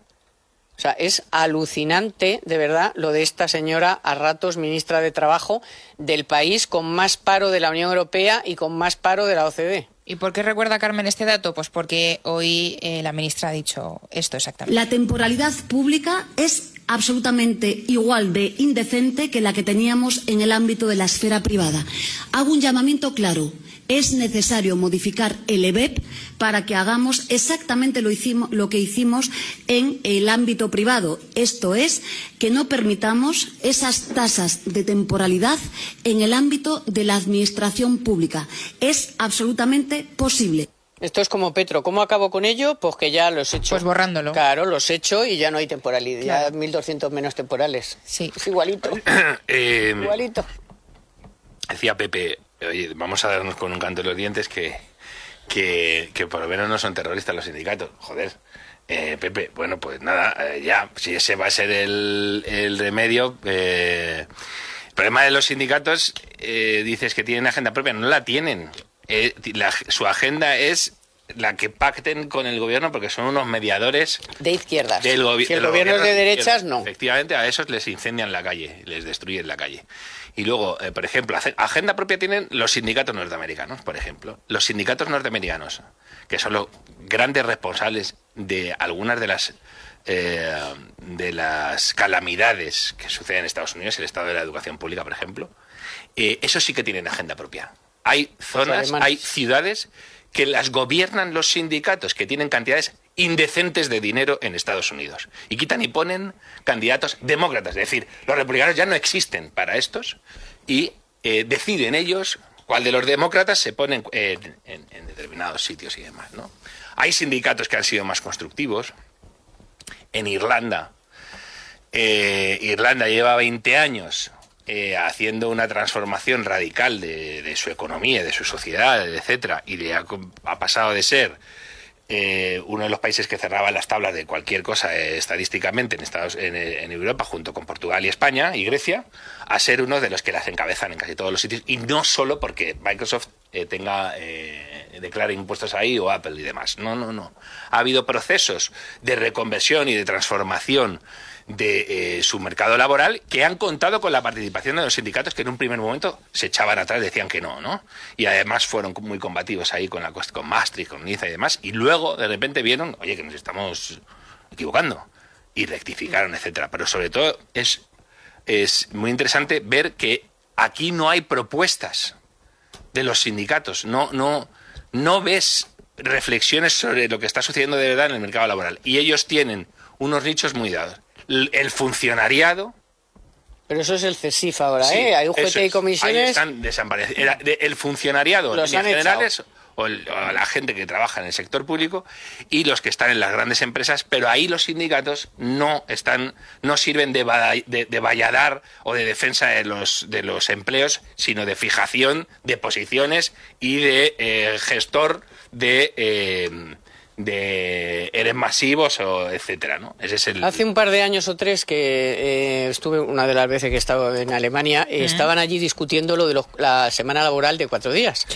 O sea, es alucinante, de verdad, lo de esta señora a ratos ministra de Trabajo del país con más paro de la Unión Europea y con más paro de la OCDE. ¿Y por qué recuerda Carmen este dato? Pues porque hoy eh, la ministra ha dicho esto exactamente. La temporalidad pública es absolutamente igual de indecente que la que teníamos en el ámbito de la esfera privada. Hago un llamamiento claro es necesario modificar el EBEP para que hagamos exactamente lo, que hicimos en el ámbito privado. Esto es, que no permitamos esas tasas de temporalidad en el ámbito de la administración pública. Es absolutamente posible. Esto es como Petro. ¿Cómo acabo con ello? Pues que ya los he hecho. Pues borrándolo. Claro, los he hecho y ya no hay temporalidad. Ya 1.200 menos temporales. Sí. Es igualito. Eh, igualito. Decía Pepe, oye, vamos a darnos con un canto en los dientes que, que, que por lo menos no son terroristas los sindicatos. Joder. Eh, Pepe, bueno, pues nada, eh, ya, si ese va a ser el, el remedio. eh, el problema de los sindicatos, eh, dices que tienen agenda propia, no la tienen. Eh, su agenda es la que pacten con el gobierno porque son unos mediadores De izquierdas. del gobi- si el del gobierno es de derechas, no. Efectivamente, a esos les incendian la calle, les destruyen la calle. Y luego, eh, por ejemplo, agenda propia tienen los sindicatos norteamericanos, por ejemplo. Los sindicatos norteamericanos, que son los grandes responsables de algunas de las eh, de las calamidades que suceden en Estados Unidos, el estado de la educación pública, por ejemplo, eh, esos sí que tienen agenda propia. Hay zonas, hay ciudades que las gobiernan los sindicatos, que tienen cantidades indecentes de dinero en Estados Unidos. Y quitan y ponen candidatos demócratas. Es decir, los republicanos ya no existen para estos y eh, deciden ellos cuál de los demócratas se ponen en, en- en determinados sitios y demás. ¿no? Hay sindicatos que han sido más constructivos. En Irlanda, eh, Irlanda lleva 20 años eh, haciendo una transformación radical de, de su economía, de su sociedad, etcétera, y le ha, ha pasado de ser eh, uno de los países que cerraba las tablas de cualquier cosa eh, estadísticamente en, Estados, eh, en Europa, junto con Portugal y España y Grecia, a ser uno de los que las encabezan en casi todos los sitios, y no solo porque Microsoft tenga declare impuestos ahí o Apple y demás. No, no, no. Ha habido procesos de reconversión y de transformación de eh, su mercado laboral que han contado con la participación de los sindicatos que en un primer momento se echaban atrás, decían que no, ¿no? Y además fueron muy combativos ahí con la con Maastricht, con Niza y demás, y luego de repente vieron, oye, que nos estamos equivocando y rectificaron, etcétera. Pero sobre todo es es muy interesante ver que aquí no hay propuestas de los sindicatos, no no no ves reflexiones sobre lo que está sucediendo de verdad en el mercado laboral y ellos tienen unos nichos muy dados. El funcionariado Pero eso es el CESIF ahora, Sí, ¿eh? Hay juguete y es. Ahí comisiones. están desaparecidos. El funcionariado, Los echado. generales, o, el- o la gente que trabaja en el sector público y los que están en las grandes empresas, pero ahí los sindicatos no están, no sirven de, de valladar o de defensa de los, de los empleos, sino de fijación de posiciones y de eh, gestor de eh, de eres masivos o etcétera, ¿no? Ese es el Hace un par de años o tres que eh, estuve, una de las veces que he estado en Alemania, eh, estaban allí discutiendo lo de los- la semana laboral de cuatro días.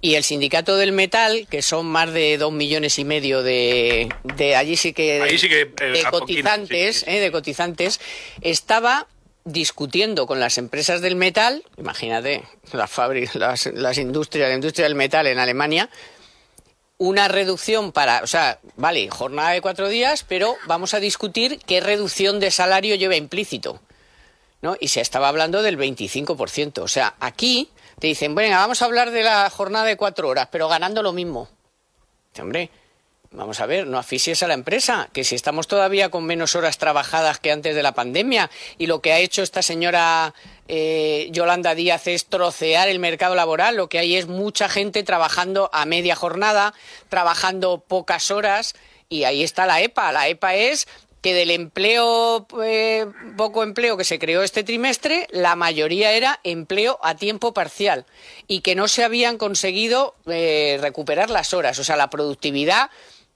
Y el sindicato del metal, que son más de dos millones y medio de, de allí sí que, sí eh, de cotizantes, sí, eh, de cotizantes, estaba discutiendo con las empresas del metal, imagínate, las fábricas, las, las industrias, la industria del metal en Alemania, una reducción para, o sea, vale, jornada de cuatro días, pero vamos a discutir qué reducción de salario lleva implícito. ¿no? Y se estaba hablando del 25%. O sea, aquí te dicen, bueno, vamos a hablar de la jornada de cuatro horas, pero ganando lo mismo. Hombre, vamos a ver, no asfixies a la empresa, que si estamos todavía con menos horas trabajadas que antes de la pandemia y lo que ha hecho esta señora eh, Yolanda Díaz es trocear el mercado laboral, lo que hay es mucha gente trabajando a media jornada, trabajando pocas horas y ahí está la EPA. La EPA es que del empleo, eh, poco empleo que se creó este trimestre, la mayoría era empleo a tiempo parcial y que no se habían conseguido eh, recuperar las horas. O sea, la productividad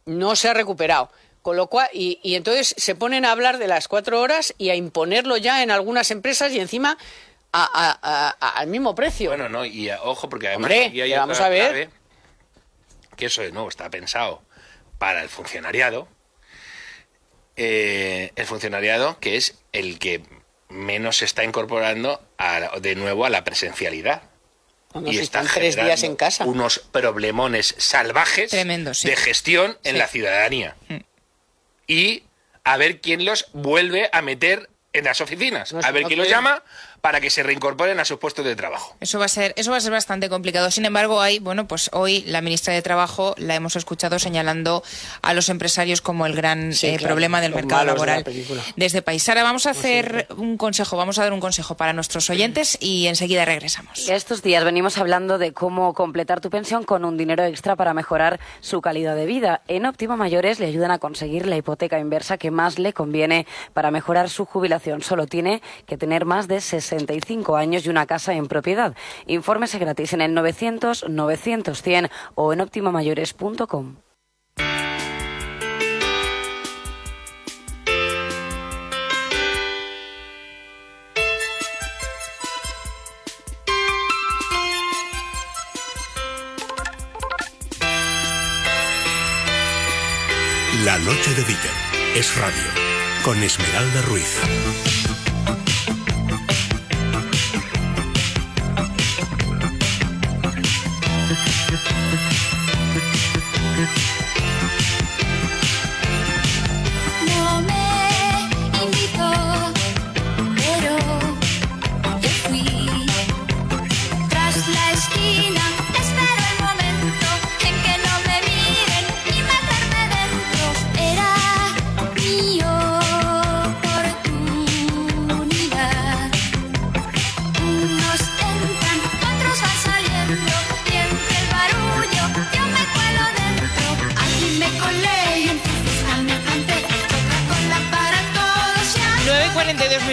no se ha recuperado. Con lo cual, y, y entonces se ponen a hablar de las cuatro horas y a imponerlo ya en algunas empresas y encima a- a- a- a- al mismo precio. Bueno, no, y ojo, porque además Hombre, aquí hay que vamos otra a ver. clave, que eso de nuevo está pensado para el funcionariado. Eh, el funcionariado que es el que menos se está incorporando a- de nuevo a la presencialidad. Y están tres días generando en casa. Unos problemones salvajes Tremendo, sí. de gestión en Sí. la ciudadanía. Mm. Y a ver quién los vuelve a meter en las oficinas. No, a ver no quién los llama para que se reincorporen a sus puestos de trabajo. Eso va a ser, eso va a ser bastante complicado. Sin embargo, hay, bueno, pues hoy la ministra de Trabajo la hemos escuchado señalando a los empresarios como el gran Sí, eh, claro, problema del mercado malos de la laboral de este país. Ahora vamos a hacer un consejo, vamos a dar un consejo para nuestros oyentes y enseguida regresamos. Estos días venimos hablando de cómo completar tu pensión con un dinero extra para mejorar su calidad de vida. En Óptima Mayores le ayudan a conseguir la hipoteca inversa que más le conviene para mejorar su jubilación. Solo tiene que tener más de 65 años y una casa en propiedad. Infórmese gratis en el 900 900 100 o en optimamayores.com. La noche de Dieter es radio con Esmeralda Ruiz.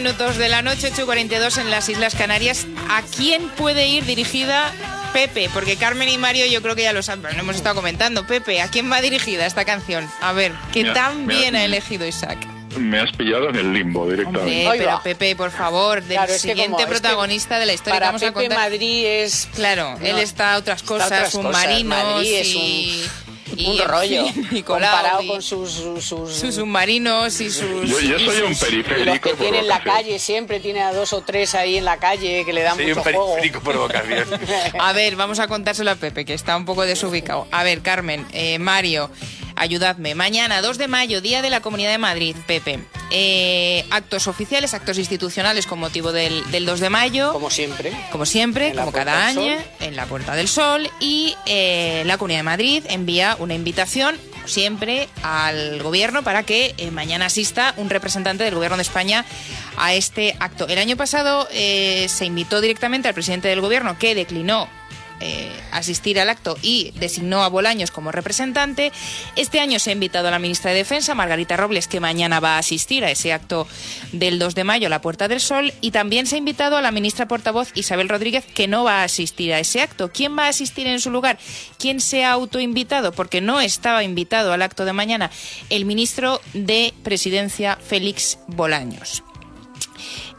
Minutos de la noche, 8.42 en las Islas Canarias. ¿A quién puede ir dirigida Pepe? Porque Carmen y Mario yo creo que ya lo saben, pero lo hemos estado comentando. Pepe, ¿a quién va dirigida esta canción? A ver, que Mira, tan mira. bien ha elegido Isaac. Me has pillado en el limbo directamente. Hombre, pero Pepe, por favor, del Claro, siguiente como- protagonista de la historia para que vamos a contar. Madrid es... Claro, él está a otras está a cosas, otras un cosas. marino Madrid es y, y, un en rollo fin, y comparado y con sus, sus, sus- sus submarinos y sus... Yo, soy un y los periférico. que tiene en la calle siempre tiene a dos o tres ahí en la calle que le dan Soy mucho un juego. periférico por vocación. A ver, vamos a contárselo a Pepe, que está un poco desubicado. A ver, Carmen, eh, Mario, ayudadme. Mañana, 2 de mayo, Día de la Comunidad de Madrid, Pepe. Eh, actos oficiales, actos institucionales con motivo del, del 2 de mayo. Como siempre. Como siempre, En como cada año, en la Puerta del Sol. Y eh, la Comunidad de Madrid envía una invitación, siempre, al Gobierno para que eh, mañana asista un representante del Gobierno de España a este acto. El año pasado eh, se invitó directamente al presidente del Gobierno, que declinó eh, asistir al acto y designó a Bolaños como representante. Este año se ha invitado a la ministra de Defensa, Margarita Robles, que mañana va a asistir a ese acto del 2 de mayo, a la Puerta del Sol, y también se ha invitado a la ministra portavoz Isabel Rodríguez, que no va a asistir a ese acto. ¿Quién va a asistir en su lugar? ¿Quién se ha autoinvitado? Porque no estaba invitado al acto de mañana el ministro de Presidencia, Félix Bolaños.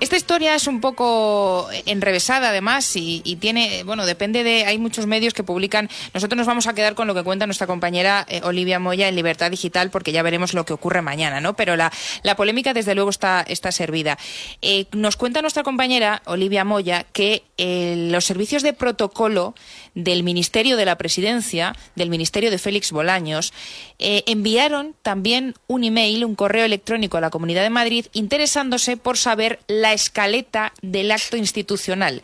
Esta historia es un poco enrevesada además y, y tiene, bueno, depende de, hay muchos medios que publican, nosotros nos vamos a quedar con lo que cuenta nuestra compañera eh, Olivia Moya en Libertad Digital porque ya veremos lo que ocurre mañana, ¿no? Pero la, la polémica desde luego está, está servida. Eh, nos cuenta nuestra compañera Olivia Moya que eh, los servicios de protocolo del Ministerio de la Presidencia, del Ministerio de Félix Bolaños, eh, enviaron también un email, un correo electrónico a la Comunidad de Madrid interesándose por saber la escaleta del acto institucional.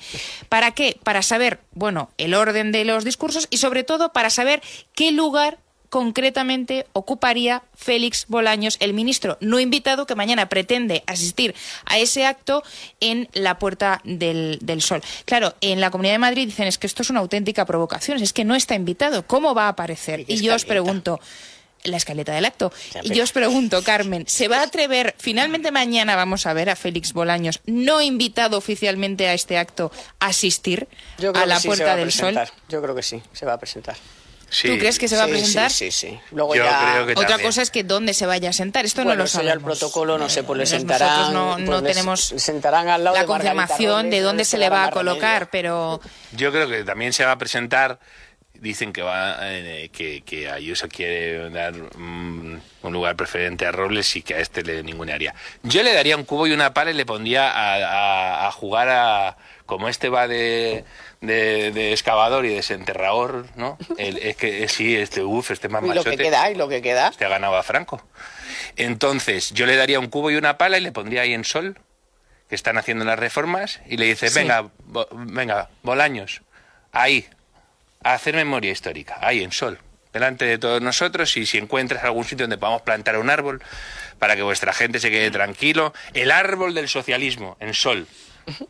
¿Para qué? Para saber, bueno, el orden de los discursos y sobre todo para saber qué lugar concretamente ocuparía Félix Bolaños, el ministro no invitado que mañana pretende asistir a ese acto en la Puerta del, del Sol. Claro, en la Comunidad de Madrid dicen es que esto es una auténtica provocación, es que no está invitado, ¿cómo va a aparecer? Y yo os pregunto, la escaleta del acto. Y yo os pregunto, Carmen, ¿se va a atrever, finalmente mañana vamos a ver a Félix Bolaños, no invitado oficialmente a este acto, a asistir Yo creo a la que sí, se Puerta del Sol? Yo creo que sí, se va a presentar. ¿Tú crees que se va a Sí, presentar? Sí, sí, sí. Luego Yo ya... creo que Otra también. cosa es que dónde se vaya a sentar. Esto Bueno, no lo ya el sabemos. protocolo, no sé, pues le Nosotros sentarán... no, no pues les- tenemos sentarán al lado la de confirmación de dónde se le va a colocar, pero Yo creo que también se va a presentar. Dicen que va eh, que, que Ayuso quiere dar mm, un lugar preferente a Robles y que a este le ningunearía. Yo le daría un cubo y una pala y le pondría a, a- a jugar a. Como este va de, de, de excavador y desenterrador, ¿no? El- es que eh, sí, este uff, este más Y lo que machote. queda, y lo que queda. Este ha ganado a Franco. Entonces, yo le daría un cubo y una pala y le pondría ahí en sol que están haciendo las reformas y le dice, Sí. venga, Bo- venga, Bolaños, ahí, a hacer memoria histórica, ahí en Sol, delante de todos nosotros y si encuentras algún sitio donde podamos plantar un árbol para que vuestra gente se quede tranquilo, el árbol del socialismo en Sol,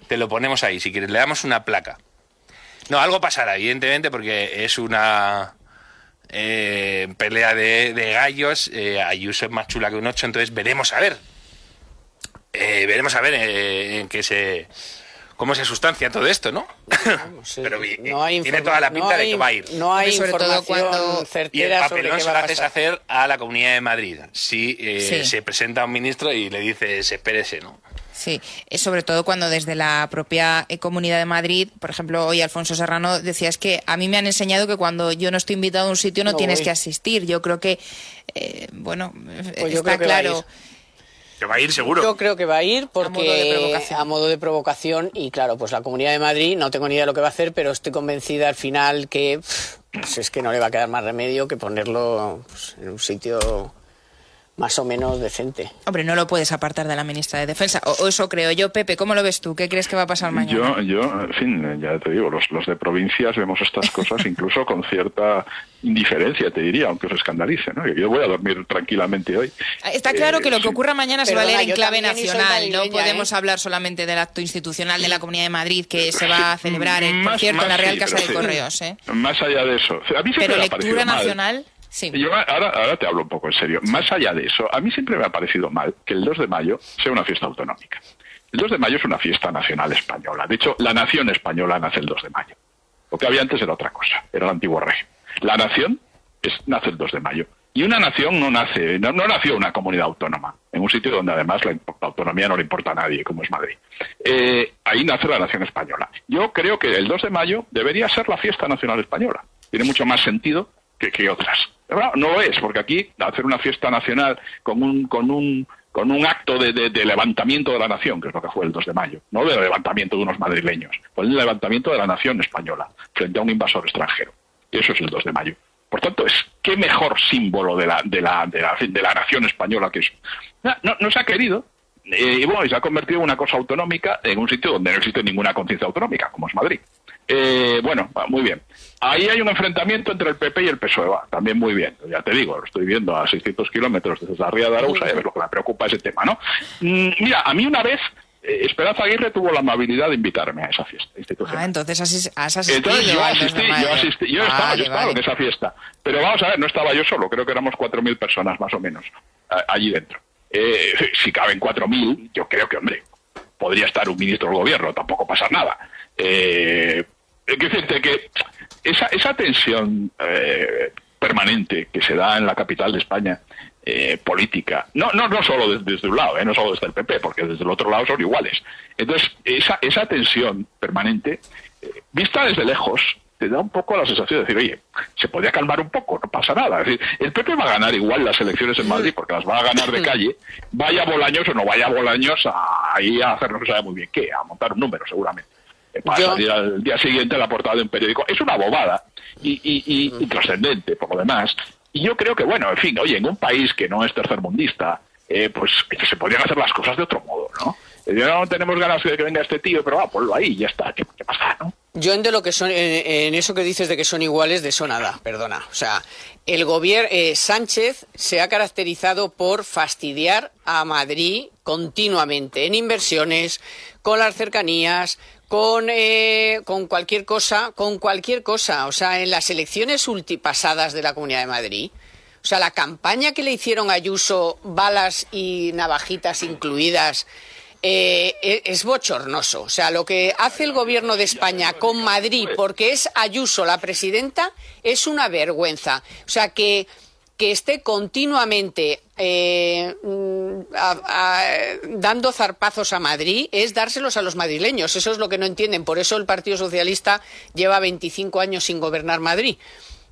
te lo ponemos ahí, si quieres, le damos una placa. No, algo pasará, evidentemente, porque es una eh, pelea de, de gallos. Eh, Ayuso es más chula que un 8, entonces veremos a ver. Eh, veremos a ver eh, en qué se. cómo se sustancia todo esto, ¿no? Pero eh, No hay tiene toda la no pinta de hay- que va a ir. no hay sobre todo información cuando- Y el certera sobre papelón qué se va lo a haces pasar. hacer a la Comunidad de Madrid. Si eh, Sí. se presenta un ministro y le dices, espérese, ¿no? Sí, es sobre todo cuando desde la propia eh, Comunidad de Madrid, por ejemplo, hoy Alfonso Serrano decía es que a mí me han enseñado que cuando yo no estoy invitado a un sitio no, No tienes voy. que asistir. Yo creo que, eh, bueno, Pues yo está claro. Que va a ir seguro. Yo creo que va a ir porque modo de provocación. a modo de provocación y claro, pues la Comunidad de Madrid no tengo ni idea de lo que va a hacer, pero estoy convencida al final que pues es que no le va a quedar más remedio que ponerlo pues, en un sitio más o menos decente. Hombre, no lo puedes apartar de la ministra de Defensa. O, o eso creo yo. Pepe, ¿cómo lo ves tú? ¿Qué crees que va a pasar mañana? Yo, yo, en fin, ya te digo, los, los de provincias vemos estas cosas incluso con cierta indiferencia, te diría, aunque os escandalice, ¿no? Yo voy a dormir tranquilamente hoy. Está claro que lo que sí. ocurra mañana se va a leer en clave nacional. No madrileña, podemos ¿eh? hablar solamente del acto institucional de la Comunidad de Madrid que se va a celebrar, eh, por Más- cierto, en la Real sí, Casa pero de sí. Correos. ¿eh? Más allá de eso, a mí Pero lectura mal. Sí. Yo ahora, ahora te hablo un poco en serio. Más allá de eso, a mí siempre me ha parecido mal que el 2 de mayo sea una fiesta autonómica. El 2 de mayo es una fiesta nacional española. De hecho, la nación española nace el 2 de mayo. Lo que había antes era otra cosa, era el antiguo régimen. La nación es, nace el 2 de mayo. Y una nación no nace, no, no nació una comunidad autónoma, en un sitio donde además la autonomía no le importa a nadie, como es Madrid. Eh, ahí nace la nación española. Yo creo que el 2 de mayo debería ser la fiesta nacional española. Tiene mucho más sentido que, otras. No lo es, porque aquí hacer una fiesta nacional con un, con un, con un acto de, de- levantamiento de la nación, que es lo que fue el 2 de mayo, no de levantamiento de unos madrileños, fue el levantamiento de la nación española frente a un invasor extranjero. Y eso es el 2 de mayo. Por tanto, es qué mejor símbolo de la, de la, de la, de la nación española que eso. No, no, no se ha querido. eh, y bueno, y se ha convertido en una cosa autonómica en un sitio donde no existe ninguna conciencia autonómica, como es Madrid. Eh, bueno, muy bien. Ahí hay un enfrentamiento entre el PP y el PSOE, va, también muy bien. Ya te digo, lo estoy viendo a 600 kilómetros desde la Ría de Arausa y a ver lo que me preocupa ese tema, ¿no? Mm, mira, a mí una vez eh, Esperanza Aguirre tuvo la amabilidad de invitarme a esa fiesta institucional. Ah, entonces asis- has asistido. Entonces yo al 2 de asistí, yo asistí, yo estaba, yo estaba vale. en esa fiesta. Pero vamos a ver, no estaba yo solo, creo que éramos 4.000 personas más o menos allí dentro. Eh, si caben 4.000, yo creo que, hombre, podría estar un ministro del gobierno, tampoco pasa nada. Eh, decirte que esa, esa tensión eh, permanente que se da en la capital de España, eh, política, no, no, no solo desde, un lado, eh, no solo desde el PP, porque desde el otro lado son iguales. Entonces, esa, esa tensión permanente, eh, vista desde lejos, te da un poco la sensación de decir, oye, se podría calmar un poco, no pasa nada. Es decir, el PP va a ganar igual las elecciones en Madrid porque las va a ganar de calle, vaya Bolaños o no vaya Bolaños a, ahí a hacer no se sabe muy bien qué, a montar un número seguramente. Eh, Para Yo- salir al día siguiente a la portada de un periódico. Es una bobada y, y, y- y trascendente por lo demás. Y yo creo que, bueno, en fin, oye, en un país que no es tercermundista, eh, pues se podrían hacer las cosas de otro modo, ¿no? Eh, No tenemos ganas de que venga este tío, pero va, ponlo ahí y ya está. ¿Qué, qué pasa, no? Yo en de lo que son, en, en eso que dices de que son iguales, de eso nada, perdona. O sea, el gobierno Sánchez se ha caracterizado por fastidiar a Madrid continuamente en inversiones, con las cercanías, con, eh, con cualquier cosa, con cualquier cosa. O sea, en las elecciones ultipasadas de la Comunidad de Madrid, o sea, la campaña que le hicieron a Ayuso, balas y navajitas incluidas, eh, e- es bochornoso. O sea, lo que hace el gobierno de España con Madrid, porque es Ayuso la presidenta, es una vergüenza. O sea, que, que esté continuamente eh, mm, dando zarpazos a Madrid es dárselos a los madrileños. Eso es lo que no entienden. Por eso el Partido Socialista lleva 25 años sin gobernar Madrid.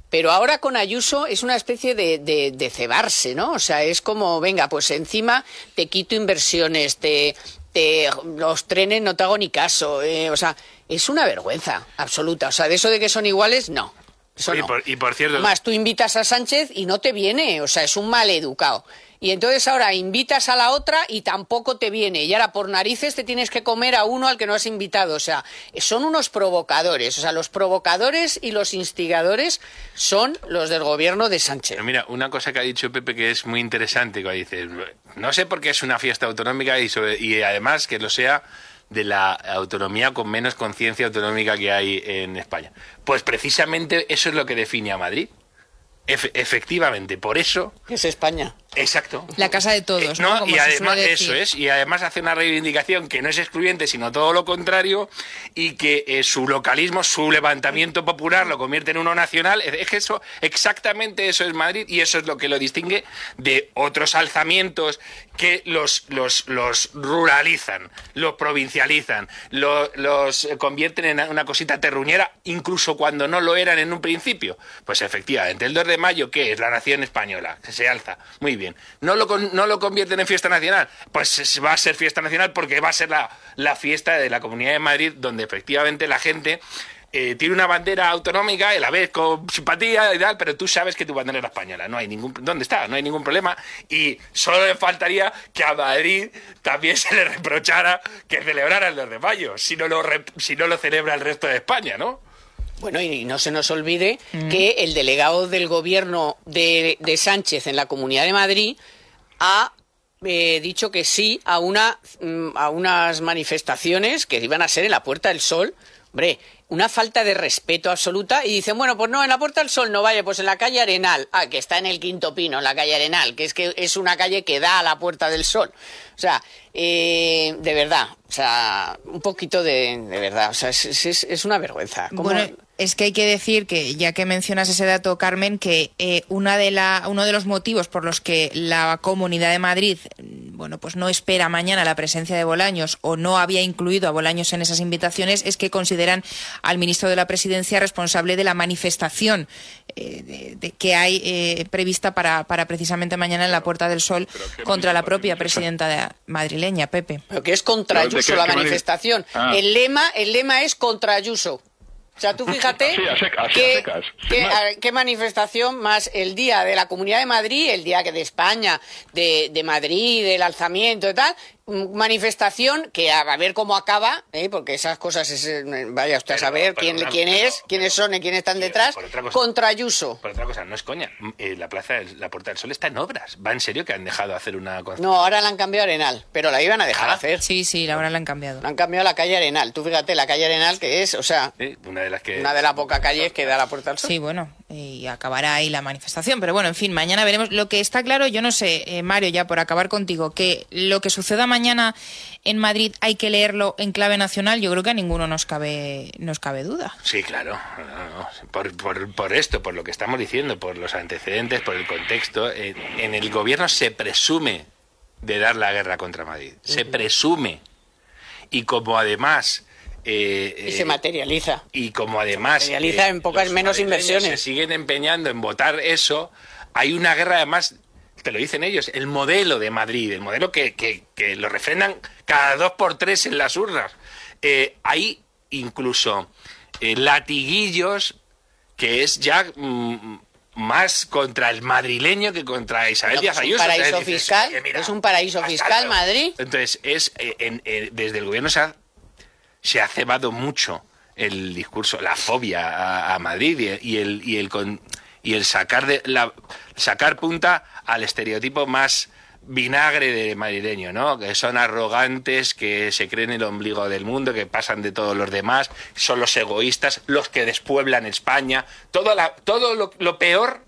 Pero ahora con Ayuso es una especie de, de, de cebarse, ¿no? O sea, es como, venga, pues encima te quito inversiones, te, te- los trenes no te hago ni caso. eh, o sea, es una vergüenza absoluta. O sea, de eso de que son iguales, no. Eso no. por, y por cierto, Más tú invitas a Sánchez y no te viene, o sea, es un mal educado. Y entonces ahora invitas a la otra y tampoco te viene. Y ahora por narices te tienes que comer a uno al que no has invitado. O sea, son unos provocadores. O sea, los provocadores y los instigadores son los del gobierno de Sánchez. Pero mira, una cosa que ha dicho Pepe que es muy interesante, que dice, no sé por qué es una fiesta autonómica y, sobre- y además que lo sea de la autonomía con menos conciencia autonómica que hay en España. Pues precisamente eso es lo que define a Madrid. Efe- efectivamente, por eso... Es España. Exacto. La casa de todos, ¿no? No, Como y además, eso es, y además hace una reivindicación que no es excluyente, sino todo lo contrario, y que eh, su localismo, su levantamiento popular lo convierte en uno nacional. Es que eso, exactamente eso es Madrid, y eso es lo que lo distingue de otros alzamientos que los, los, los ruralizan, los provincializan, lo- los eh, convierten en una cosita terruñera, incluso cuando no lo eran en un principio. Pues efectivamente, el 2 de mayo, ¿qué es? La nación española, que se alza. Muy bien. ¿No lo, no lo convierten en fiesta nacional? Pues es- va a ser fiesta nacional porque va a ser la, la fiesta de la Comunidad de Madrid, donde efectivamente la gente eh, tiene una bandera autonómica y la ves con simpatía y tal, pero tú sabes que tu bandera era española. No hay ningún, ¿Dónde está? No hay ningún problema. Y solo le faltaría que a Madrid también se le reprochara que celebrara el 2 de mayo, si no lo, si no lo celebra el resto de España, ¿no? Bueno, y no se nos olvide que el delegado del gobierno de, de Sánchez en la Comunidad de Madrid ha eh, dicho que sí a, una, mm, a unas manifestaciones que iban a ser en la Puerta del Sol. Hombre, una falta de respeto absoluta y dicen, bueno, pues no, en la Puerta del Sol no vaya, pues en la calle Arenal, ah, que está en el Quinto Pino, en la calle Arenal, que es que es una calle que da a la Puerta del Sol. O sea, eh, de verdad, o sea, un poquito de, de verdad, o sea, es, es- una vergüenza. ¿Cómo- Bueno, es que hay que decir que, ya que mencionas ese dato, Carmen, que eh, una de la, uno de los motivos por los que la Comunidad de Madrid, bueno, pues no espera mañana la presencia de Bolaños o no había incluido a Bolaños en esas invitaciones es que consideran al ministro de la Presidencia responsable de la manifestación eh, de- de- que hay eh, prevista para, para precisamente mañana en la Puerta del Sol contra la propia presidenta de- madrileña, Pepe. Pero que es contra Pero, ¿de Ayuso qué- la qué mani- manifestación. Ah. El lema, el lema es contra Ayuso. O sea, tú fíjate así a- qué manifestación más el día de la Comunidad de Madrid, el día que de España, de, de Madrid, del alzamiento y tal, manifestación que a, a ver cómo acaba, ¿eh? porque esas cosas, es, eh, vaya usted a saber pero quién, una- quién es, quiénes son y quiénes están detrás, cosa. contra Ayuso. Por otra cosa, no es coña. Eh, la plaza, la Puerta del Sol está en obras. ¿Va en serio que han dejado de hacer una cosa? No, ahora la han cambiado a Arenal, pero la iban a dejar Ah. hacer. Sí, sí, ahora la han cambiado. La han cambiado a la calle Arenal. Tú fíjate, la calle Arenal que es, o sea, Una de las que... una de las pocas calles que da la Puerta del Sol. Sí, bueno, y acabará ahí la manifestación. Pero bueno, en fin, mañana veremos. Lo que está claro, yo no sé, eh, Mario, ya por acabar contigo, que lo que suceda mañana en Madrid hay que leerlo en clave nacional. Yo creo que a ninguno nos cabe, nos cabe duda. Sí, claro. No, no. Por, por- por esto, por lo que estamos diciendo, por los antecedentes, por el contexto, eh, en el gobierno se presume de dar la guerra contra Madrid. Se presume. Y como además... eh, Y se eh, materializa. y como además eh, materializa en pocas menos inversiones. se siguen empeñando en votar eso, hay una guerra además, te lo dicen ellos, el modelo de Madrid, el modelo que, que- que lo refrendan cada dos por tres en las urnas. Eh, hay incluso eh, latiguillos que es ya mm, más contra el madrileño que contra Isabel No, Díaz pues un Ayuso. O sea, paraíso dices, fiscal, mira, es un paraíso fiscal. Madrid. Entonces, es eh, en- eh, desde el gobierno se ha, se ha cebado mucho el discurso, la fobia a, a Madrid y, y el y el con- y el sacar de la sacar punta al estereotipo más vinagre de madrileño, ¿no? Que son arrogantes, que se creen el ombligo del mundo, que pasan de todos los demás, son los egoístas, los que despueblan España, todo la, todo lo, lo peor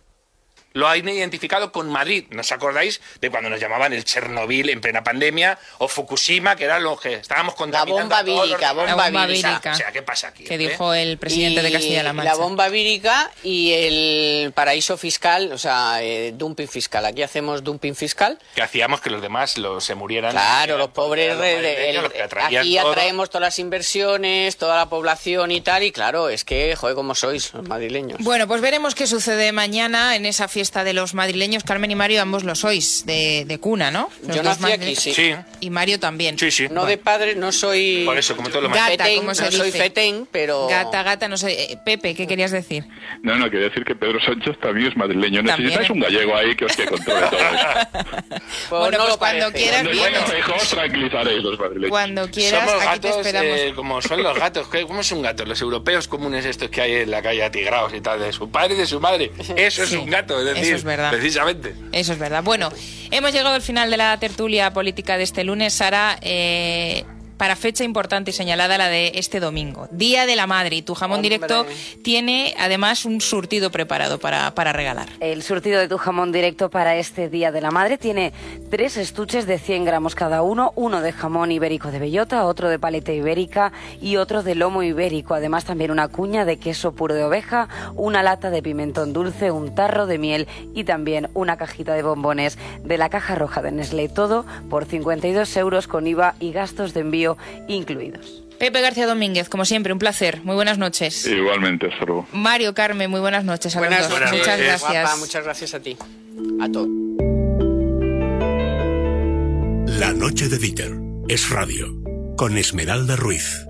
lo han identificado con Madrid. ¿No os acordáis de cuando nos llamaban el Chernobyl en plena pandemia o Fukushima, que eran los que estábamos contaminando bomba a todos los vírica, bomba La bomba vírica. O sea, ¿qué pasa aquí? Que eh? dijo el presidente de Y Castilla-La Mancha. La bomba vírica y el paraíso fiscal, o sea, eh, dumping fiscal. Aquí hacemos dumping fiscal. Que hacíamos que los demás los, se murieran. Claro, los pobres. El- los aquí todo. atraemos todas las inversiones, toda la población y tal. Y claro, es que, joder, cómo sois los madrileños. Bueno, pues veremos qué sucede mañana en esa fiesta fiesta de los madrileños. Carmen y Mario, ambos lo sois, de, de cuna, ¿no? Los Yo nací aquí, sí. Y Mario también. Sí, sí. No de padre, no soy. Por eso, como todo lo. Gata, fetén, como se no soy fetén, pero. Gata, gata, no sé. Eh, Pepe, ¿qué querías decir? No, no, quería decir que Pedro Sánchez también es madrileño. También. Necesitáis un gallego ahí que os que controle todo esto. Pues bueno, no pues cuando quieras, Cuando os tranquilizaréis los madrileños. Cuando quieras, Somos aquí te gatos esperamos. eh, como son los gatos. ¿Qué- ¿Cómo son gatos? Los europeos comunes estos que hay en la calle atigrados y tal, de su padre y de su madre. Eso es un gato, es decir, eso es verdad. precisamente. Eso es verdad. Bueno, hemos llegado al final de la tertulia política de este lunes, Sara. eh, para fecha importante y señalada la de este domingo, Día de la Madre. Y tu jamón Hombre. directo tiene además un surtido preparado para, para regalar. El surtido de tu jamón directo para este Día de la Madre tiene tres estuches de 100 gramos cada uno, uno de jamón ibérico de bellota, otro de paleta ibérica y otro de lomo ibérico. Además también una cuña de queso puro de oveja, una lata de pimentón dulce, un tarro de miel y también una cajita de bombones de la caja roja de Nestlé. Todo por 52 euros con IVA y gastos de envío incluidos. Pepe García Domínguez, como siempre, un placer. Muy buenas noches. Igualmente, hasta luego. Mario Carmen, muy buenas noches a los Buenas dos. noches. Muchas gracias. Guapa, muchas gracias a ti. A todos. La noche de Dieter es radio con Esmeralda Ruiz.